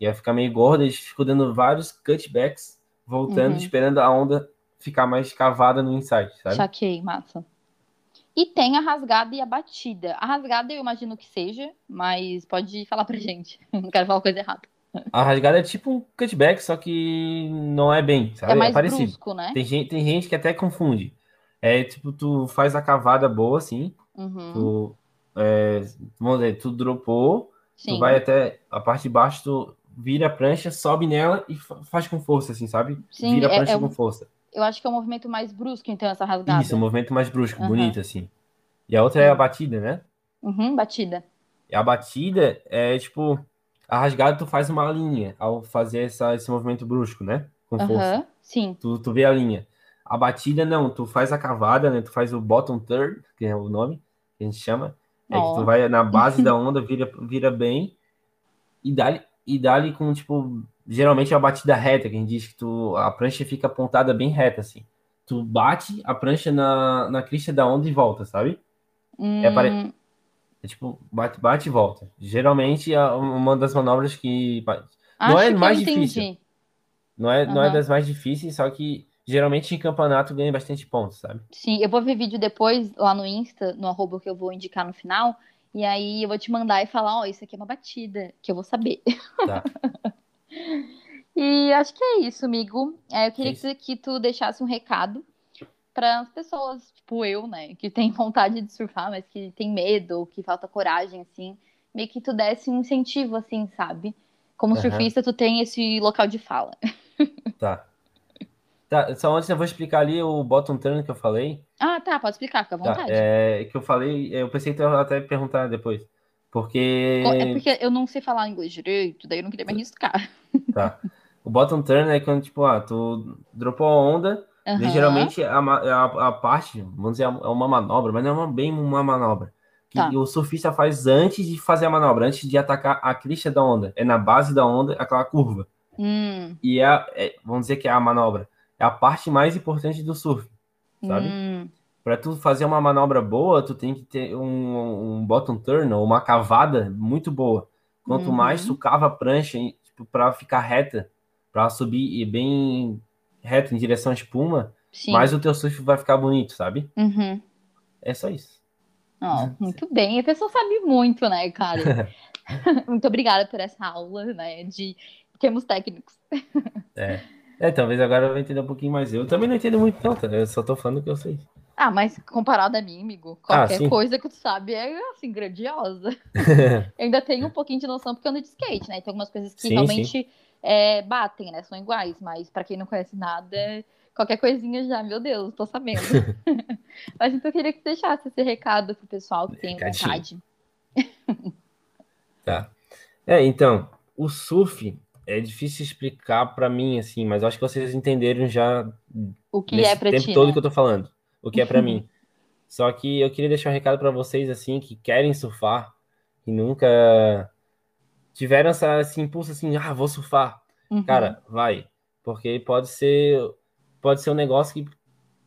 E vai ficar meio gorda, eles ficam dando vários cutbacks, voltando, uhum. esperando a onda ficar mais cavada no inside, sabe? Saquei, massa. E tem a rasgada e a batida. A rasgada eu imagino que seja, mas pode falar pra gente. Não quero falar coisa errada. A rasgada é tipo um cutback, só que não é bem, sabe? É mais é parecido. brusco, né? Tem gente, tem gente que até confunde. É tipo, tu faz a cavada boa, assim. Uhum. Tu, é, vamos dizer, tu dropou, Sim. tu vai até a parte de baixo, tu vira a prancha, sobe nela e faz com força, assim, sabe? Sim, vira a é, prancha é, com força. Eu acho que é um movimento mais brusco, então, essa rasgada. Isso, um movimento mais brusco, uhum. bonito, assim. E a outra é a batida, né? Uhum, batida. E a batida é tipo, a rasgada tu faz uma linha ao fazer essa, esse movimento brusco, né? Com força. Uhum, sim. Tu, tu vê a linha. A batida não, tu faz a cavada, né? Tu faz o bottom third, que é o nome que a gente chama. É oh. que tu vai na base da onda, vira, vira bem e dá e dá com tipo geralmente é a batida reta, que a gente diz que tu, a prancha fica apontada bem reta, assim. Tu bate a prancha na, na crista da onda e volta, sabe? Hum... É, pare... é tipo, bate, bate e volta. Geralmente é uma das manobras que. Acho não é mais difícil. Não é, uhum. não é das mais difíceis, só que geralmente em campeonato ganha bastante pontos, sabe? Sim, eu vou ver vídeo depois lá no Insta, no arroba que eu vou indicar no final. E aí eu vou te mandar e falar, ó, oh, isso aqui é uma batida, que eu vou saber. Tá. e acho que é isso, amigo. É, eu queria que, que tu deixasse um recado para as pessoas, tipo eu, né, que tem vontade de surfar, mas que tem medo, que falta coragem, assim, meio que tu desse um incentivo, assim, sabe? Como uhum. surfista, tu tem esse local de fala. Tá. Tá, só antes eu vou explicar ali o bottom turn que eu falei. Ah, tá, pode explicar, fica à Tá, vontade. é, que eu falei, eu pensei ia até perguntar depois. Porque. É porque eu não sei falar inglês direito, daí eu não queria me arriscar. Tá. O bottom turn é quando, tipo, ah, tu dropou a onda, Aham. e geralmente a, a, a parte, vamos dizer, é uma manobra, mas não é uma- bem uma manobra. Que Tá. o surfista faz antes de fazer a manobra, antes de atacar a crista da onda. É na base da onda, aquela curva. Hum, E é, é- vamos dizer que é a manobra. É a parte mais importante do surf, sabe? hum, Para tu fazer uma manobra boa, tu tem que ter um, um bottom turn ou uma cavada muito boa. Quanto Uhum. mais tu cava a prancha em- tipo, para ficar reta, para subir e bem reto em direção à espuma, sim. mais o teu surf vai ficar bonito, sabe? Uhum. É só isso. Ó, muito bem. A pessoa sabe muito, né, cara? muito obrigada por essa aula, né, de termos técnicos. É. É, talvez agora eu vou entender um pouinho mais. Eu também não entendo muito, não, tá? Eu só tô falando o que eu sei. Ah, mas comparado a mim, amigo, Ah, qualquer sim. coisa que tu sabe é, assim, grandiosa. Eu ainda tenho um pouquinho de noção porque eu ando de skate, né? Tem algumas coisas que Sim, realmente é, batem, né? São iguais, mas pra quem não conhece nada, qualquer coisinha já, meu Deus, tô sabendo. mas então eu queria que tu deixasse esse recado pro pessoal que tem vontade. Tá. É, então, o surf é difícil explicar pra mim, assim, mas acho que vocês entenderam já O que é pra tempo ti, todo né? que eu tô falando, o que é pra mim. Só que eu queria deixar um recado pra vocês, assim, que querem surfar e nunca tiveram essa, esse impulso assim, ah, vou surfar. Uhum. Cara, vai. Porque pode ser, pode ser um negócio que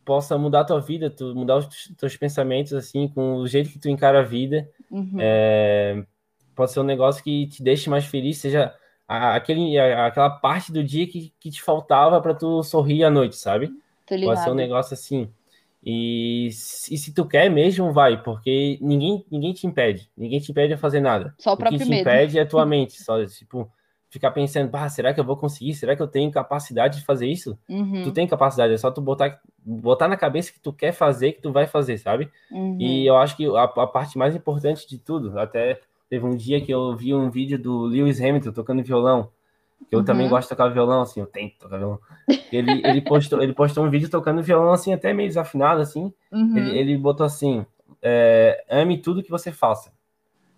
possa mudar a tua vida, tu mudar os teus pensamentos, assim, com o jeito que tu encara a vida. Uhum. É, pode ser um negócio que te deixe mais feliz, seja a- aquele, a- aquela parte do dia que, que te faltava para tu sorrir à noite, sabe? Pode ser um negócio assim. E, se- e se tu quer mesmo, vai, porque ninguém, ninguém te impede. Ninguém te impede a fazer nada. Só o O que te medo. impede é a tua mente, só, tipo, ficar pensando, bah, será que eu vou conseguir? Será que eu tenho capacidade de fazer isso? Uhum. Tu tem capacidade, é só tu botar, botar na cabeça que tu quer fazer, que tu vai fazer, sabe? Uhum. E eu acho que a, a parte mais importante de tudo, até teve um dia que eu vi um vídeo do Lewis Hamilton tocando violão, que eu Uhum. também gosto de tocar violão, assim, eu tento tocar violão. Ele, ele, postou, ele postou um vídeo tocando violão, assim, até meio desafinado, assim, Uhum. ele, ele botou assim, é, ame tudo que você faça.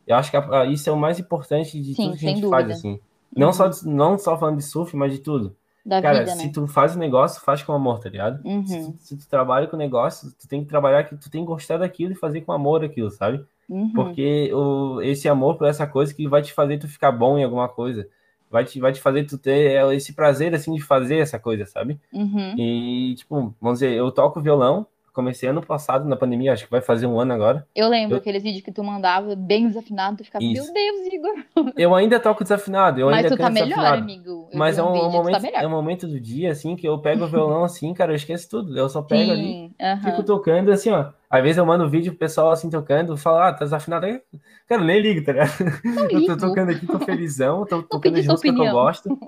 Eu acho que a- isso é o mais importante de Sim, tudo que a gente dúvida. faz, assim. Não, Uhum. só, não só falando de surf, mas de tudo. Da Cara, vida, se né? tu faz o negócio, faz com amor, tá ligado? Se, Uhum. tu, se tu trabalha com o negócio, tu tem que trabalhar que tu tem que gostar daquilo e fazer com amor aquilo, sabe? Uhum. Porque o, esse amor por essa coisa que vai te fazer tu ficar bom em alguma coisa. Vai te, vai te fazer tu ter esse prazer, assim, de fazer essa coisa, sabe? Uhum. E, tipo, vamos dizer, eu toco violão, comecei ano passado, na pandemia, acho que vai fazer um ano agora. Eu lembro Eu- aqueles vídeos que tu mandava bem desafinado, tu ficava, Isso. meu Deus, Igor. Eu ainda toco desafinado, eu Mas ainda tu tá melhor, desafinado. amigo. Eu Mas é um, vídeo, tu tá momento, melhor. é um momento do dia, assim, que eu pego o violão assim, cara, eu esqueço tudo. Eu só pego ali, Sim, aham. fico tocando assim, ó. Às vezes eu mando vídeo pro pessoal assim tocando, falo, ah, tá desafinado aí. Cara, nem ligo, tá ligado? Eu tô tocando aqui, tô felizão, tô tocando as músicas que eu gosto.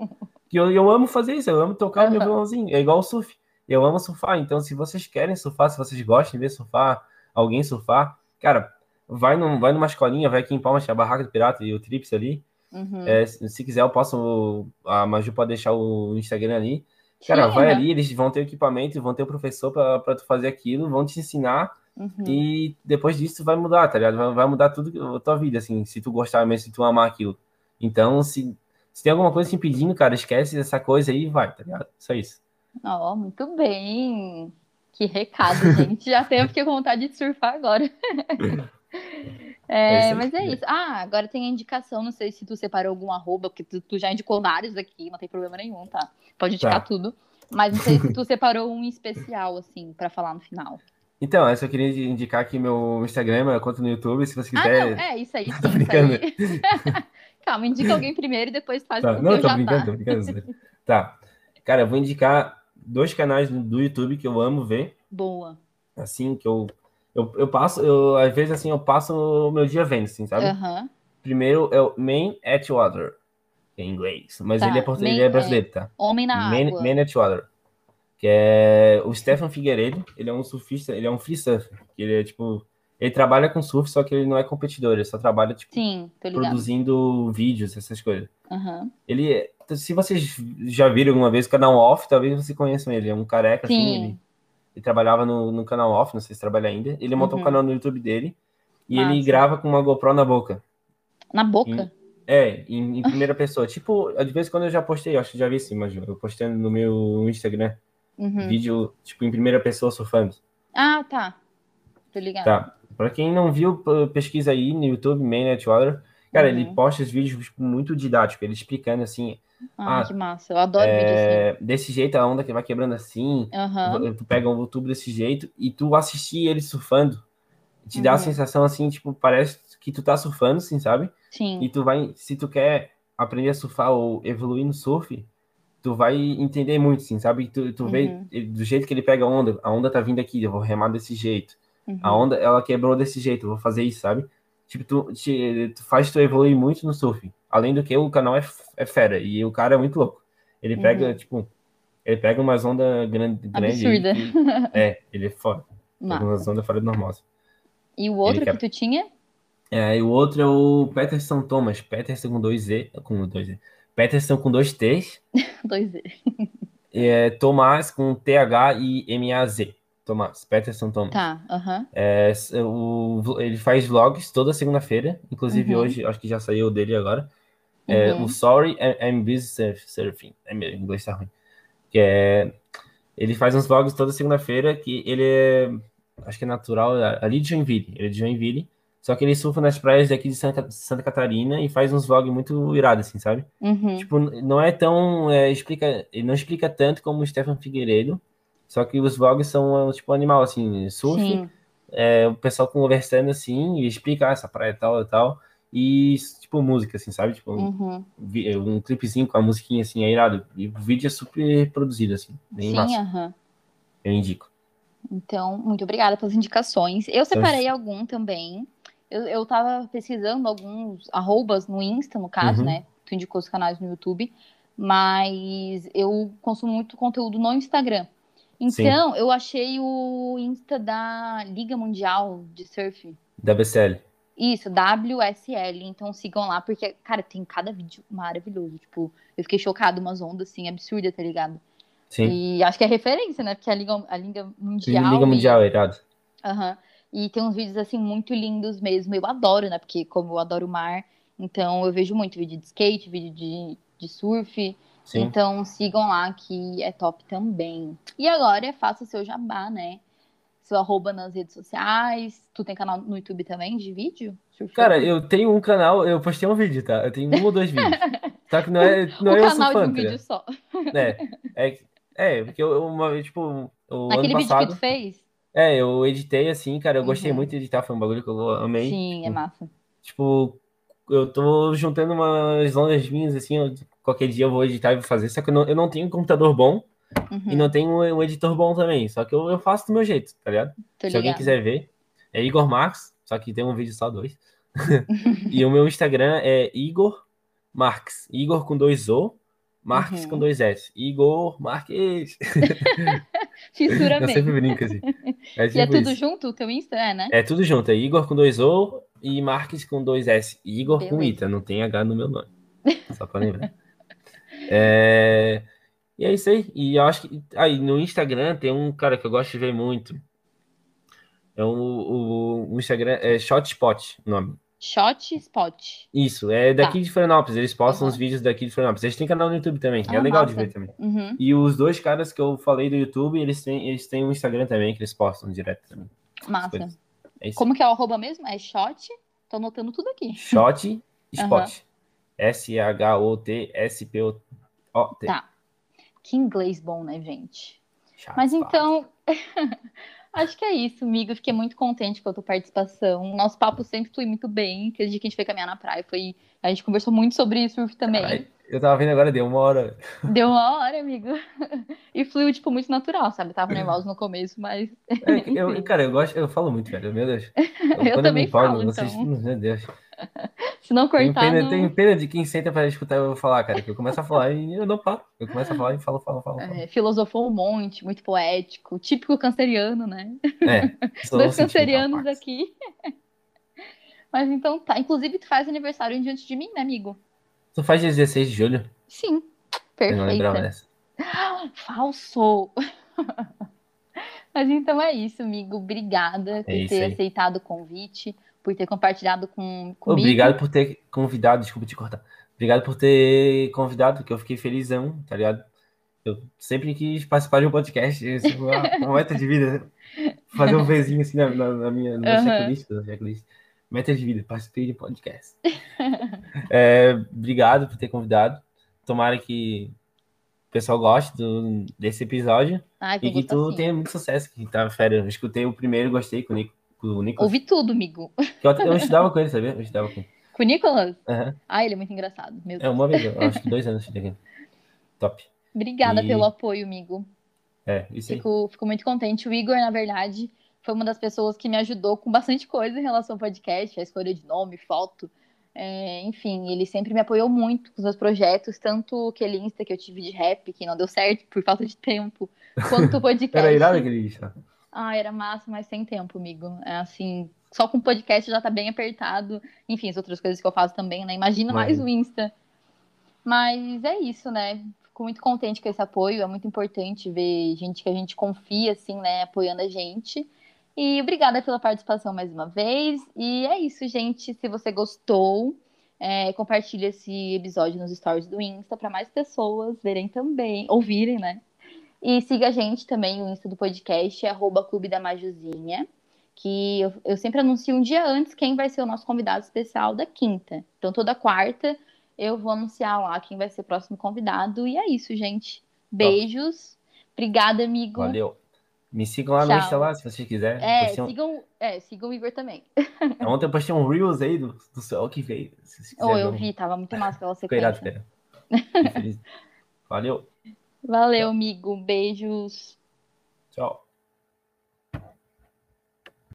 Que eu, eu amo fazer isso, eu amo tocar o meu violãozinho. É igual o surf. Eu amo surfar. Então, se vocês querem surfar, se vocês gostam de ver surfar, alguém surfar, cara, vai, num, vai numa escolinha, vai aqui em Palmas, é a Barraca do Pirata e o Trips ali. Uhum. É, se se quiser, eu posso. A Maju pode deixar o Instagram ali. Cara, Sim, vai aham. ali, eles vão ter o equipamento, vão ter o professor pra pra tu fazer aquilo, vão te ensinar Uhum. e depois disso vai mudar, tá ligado? Vai, vai mudar tudo a tua vida, assim, se tu gostar mesmo, se tu amar aquilo. Então, se, se tem alguma coisa te impedindo, cara, esquece essa coisa aí e vai, tá ligado? Só isso. Ó, muito bem. Que recado, gente. Já tenho fiquei com vontade de surfar agora. É isso É, mas é isso. Ah, agora tem a indicação. Não sei se tu separou algum arroba, porque tu, tu já indicou vários aqui, não tem problema nenhum, tá? Pode indicar Tá. tudo. Mas não sei se tu separou um especial, assim, pra falar no final. Então, eu só queria indicar aqui meu Instagram, minha conta no YouTube, se você Ah, quiser. não, é isso aí, sim, Tô isso brincando. aí. Calma, indica alguém primeiro e depois faz Tá, o Não, tô brincando, tá. tô brincando. Tá. Cara, eu vou indicar dois canais do- YouTube que eu amo ver. Boa. assim, que eu, eu, eu passo, eu, às vezes, assim, eu passo o meu dia vendo, assim, sabe? Aham. Primeiro é o Man at Water, que é em inglês, mas Tá, ele, é português, Man- ele é brasileiro, tá? Homem na Man, água. Man at Water, que é o Stefan Figueiredo, ele é um surfista, ele é um free surfer, que ele é, tipo, ele trabalha com surf, só que ele não é competidor, ele só trabalha, tipo, Sim, produzindo vídeos, essas coisas. Aham. Ele, se vocês já viram alguma vez o canal Off, talvez vocês conheçam ele. É um careca, assim, Sim. ele, ele trabalhava no, no canal Off, não sei se trabalha ainda. Ele montou um Uhum. canal no YouTube dele e ele Massa. grava com uma GoPro na boca. Na boca? É, em, em primeira pessoa. Tipo, de vez em quando eu já postei, acho que já vi sim, mas eu postei no meu Instagram, Uhum. vídeo, tipo, em primeira pessoa surfando. Ah, tá. Tô ligado. Tá. Pra quem não viu, pesquisa aí no YouTube, Mainnet Water. Cara, Uhum. ele posta os vídeos tipo, muito didáticos, ele explicando assim, Ah, Ah, que massa. Eu adoro vídeo assim. é, desse jeito a onda que vai quebrando assim, Aham. tu pega um tubo desse jeito e tu assistir ele surfando, te dá a Uhum. sensação assim, tipo, parece que tu tá surfando, assim, sabe? Sim. E tu vai, se tu quer aprender a surfar ou evoluir no surf, tu vai entender muito, assim, sabe? Tu, tu vê Uhum. ele- do jeito que ele pega a onda, a onda tá vindo aqui, eu vou remar desse jeito. Uhum. A onda, ela quebrou desse jeito, eu vou fazer isso, sabe? Tipo, tu, te- tu faz tu evoluir muito no surf. Além do que, o canal é, é fera e o cara é muito louco. Ele pega, Uhum. tipo, ele pega umas ondas grande, grande Absurda. que- é, ele é foda. Pega umas ondas fora do normal. assim. E o outro Ele que tu tinha? É, e o outro é o Peterson Thomas, Peterson com dois E, com dois E. Peterson com dois T's, Dois E. e é Tomás com TH e M-A-Z. Tomás, Peterson Thomas. Tá, aham. É, s- o- ele faz vlogs toda segunda-feira, inclusive Uhum. hoje, acho que já saiu o dele agora. É, Uhum. O Sorry I'm Busy Surf- Surfing. É meu, em inglês tá ruim. Que é, ele faz uns vlogs toda segunda-feira, que ele é, acho que é natural, é ali de Joinville. Ele é de Joinville, só que ele surfa nas praias daqui de Santa, Santa Catarina e faz uns vlogs muito irados, assim, sabe? Uhum. Tipo, não é tão. é, explica, ele não explica tanto como o Stefan Figueiredo, só que os vlogs são, tipo, animal, assim, surf, é, o pessoal conversando assim, e explica ah, essa praia é tal e tal, e tipo música, assim, sabe? Tipo, Uhum. vi- um clipezinho com a musiquinha assim, é irado. E o vídeo é super produzido, assim, bem Sim, massa. aham. Eu indico. Então, muito obrigada pelas indicações. Eu separei algum também. Eu, eu tava pesquisando alguns arrobas no Insta, no caso, Uhum. né? Tu indicou os canais no YouTube. Mas eu consumo muito conteúdo no Instagram. Então, eu achei o Insta da Liga Mundial de Surf. Da BCL. Isso, WSL. Então sigam lá, porque, cara, tem cada vídeo maravilhoso. Tipo, eu fiquei chocada, umas ondas assim, absurdas, tá ligado? Sim. E acho que é referência, né? Porque a Liga, a Liga Mundial. Liga e- Mundial, irado. Aham. E tem uns vídeos, assim, muito lindos mesmo. Eu adoro, né? Porque, como eu adoro o mar, então eu vejo muito vídeo de skate, vídeo de, de surf. Sim. Então sigam lá, que é top também. E agora faça o seu jabá, né? Seu arroba nas redes sociais. Tu tem canal no YouTube também de vídeo? Cara, eu tenho um canal, eu postei um vídeo, tá? Eu tenho um ou dois vídeos. Só que não é, não o é canal de um vídeo só. É, é, é, porque eu, uma vez, tipo, o Naquele ano vídeo passado, que tu fez? é, eu editei assim, cara, eu gostei Uhum. muito de editar, foi um bagulho que eu amei. Sim, é massa. Tipo, eu tô juntando umas longas minhas, assim, eu- qualquer dia eu vou editar e vou fazer, só que eu não, eu não tenho um computador bom Uhum, e não tenho um, um editor bom também, só que eu, eu faço do meu jeito, tá ligado? tô Se alguém quiser ver, é Igor Marques, só que tem um vídeo só dois. e o meu Instagram é Igor Marques, Igor com dois O, Marques Uhum. com dois S. Igor Marques. Fissura Eu mesmo. sempre brinco assim. É, E é tipo tudo isso. junto? O teu Insta é, né? É tudo junto, é Igor com dois O e Marques com dois S. E Igor com Beleza. Ita, não tem H no meu nome. Só pra lembrar. É, E é isso aí. E eu acho que. Aí no Instagram tem um cara que eu gosto de ver muito. É o, o, o Instagram é Shotspot, o nome. Shot Spot. Isso, é daqui Tá. de Florianópolis. Eles postam Aham. os vídeos daqui de Florianópolis. Eles têm canal no YouTube também. é Ah, legal de massa. ver também. Uhum. E os dois caras que eu falei do YouTube, eles têm, eles têm um Instagram também, que eles postam direto também. Massa. É. Como que é o arroba mesmo? É shot? Tô anotando tudo aqui. Shot Spot. S-H-O-T-S-P-O-T. Tá. Que inglês bom, né, gente? Shot Mas então, acho que é isso, amigo. Eu Fiquei muito contente com a tua participação. Nosso papo sempre flui muito bem. Dia que a gente foi caminhar na praia, foi... a gente conversou muito sobre surf também. Ai, eu tava vendo agora, deu uma hora. Deu uma hora, amigo. E fluiu, tipo, muito natural, sabe? Tava nervosa no começo, mas. É, eu- cara, eu gosto, eu falo muito, velho. Meu Deus. Eu Quando também me empolgo, falo, vocês- então. Meu Deus. Se não Tenho cortar, pena, não... tenho pena de quem senta pra escutar eu falar, cara. Que eu começo a falar e eu não paro. Eu começo a falar e falo, falo, falo. falo. É, filosofou um monte, muito poético, típico canceriano, né? É, Dois cancerianos aqui. Mas então tá. Inclusive, tu faz aniversário em diante de mim, né, amigo? Tu faz dia 16 de julho? Sim, Eu não lembrava dessa. Falso! Mas então é isso, amigo. Obrigada por É isso ter aí. aceitado o convite, por ter compartilhado com, comigo. Obrigado por ter convidado, desculpa te cortar. Obrigado por ter convidado, porque eu fiquei felizão, tá ligado? Eu sempre quis participar de um podcast, esse foi uma, meta de vida. Fazer um vezinho assim na, na- na minha, Aham. checklist, no checklist. Meta de vida, participei de podcast. É, obrigado por ter convidado. Tomara que o pessoal goste do- desse episódio Ai, e que tu sim. tenha muito sucesso. Que tá, fera, eu escutei o primeiro, gostei com o, Nico, com o Nicolas. Ouvi tudo, amigo. Eu, eu estudava com ele, sabia? Eu estudava com ele. Com o Nicolas? Aham. Ai, ele é muito engraçado. Meu É Deus. uma vez, eu acho que dois anos com ele. Top. Obrigada E- pelo apoio, amigo. É, isso aí. Fico, fico muito contente. O Igor, na verdade, foi uma das pessoas que me ajudou com bastante coisa em relação ao podcast, a escolha de nome, foto. É, enfim, ele sempre me apoiou muito com os meus projetos, tanto aquele Insta que eu tive de rap, que não deu certo por falta de tempo, quanto o podcast. Era irado aquele bicho. Ah, era massa, mas sem tempo, amigo. É assim, só com o podcast já tá bem apertado. Enfim, as outras coisas que eu faço também, né? Imagina mais o Insta. Mas é isso, né? Fico muito contente com esse apoio. É muito importante ver gente que a gente confia, assim, né? Apoiando a gente. E obrigada pela participação mais uma vez. E é isso, gente. Se você gostou, é, compartilhe esse episódio nos stories do Insta para mais pessoas verem também, ouvirem, né? E siga a gente também, o Insta do podcast, é arroba Clube da Majuzinha, que eu, eu sempre anuncio um dia antes quem vai ser o nosso convidado especial da quinta. Então, toda quarta eu vou anunciar lá quem vai ser o próximo convidado. E é isso, gente. Beijos. Obrigada, amigo. Valeu. Me sigam lá no Tchau. Insta lá, se você quiser. É, um- sigam, é, sigam o Igor também. Ontem eu postei um Reels aí do, do céu que veio. Se Oh, eu vi, tava muito massa aquela sequência. feliz. Valeu. Valeu, amigo. Beijos. Tchau.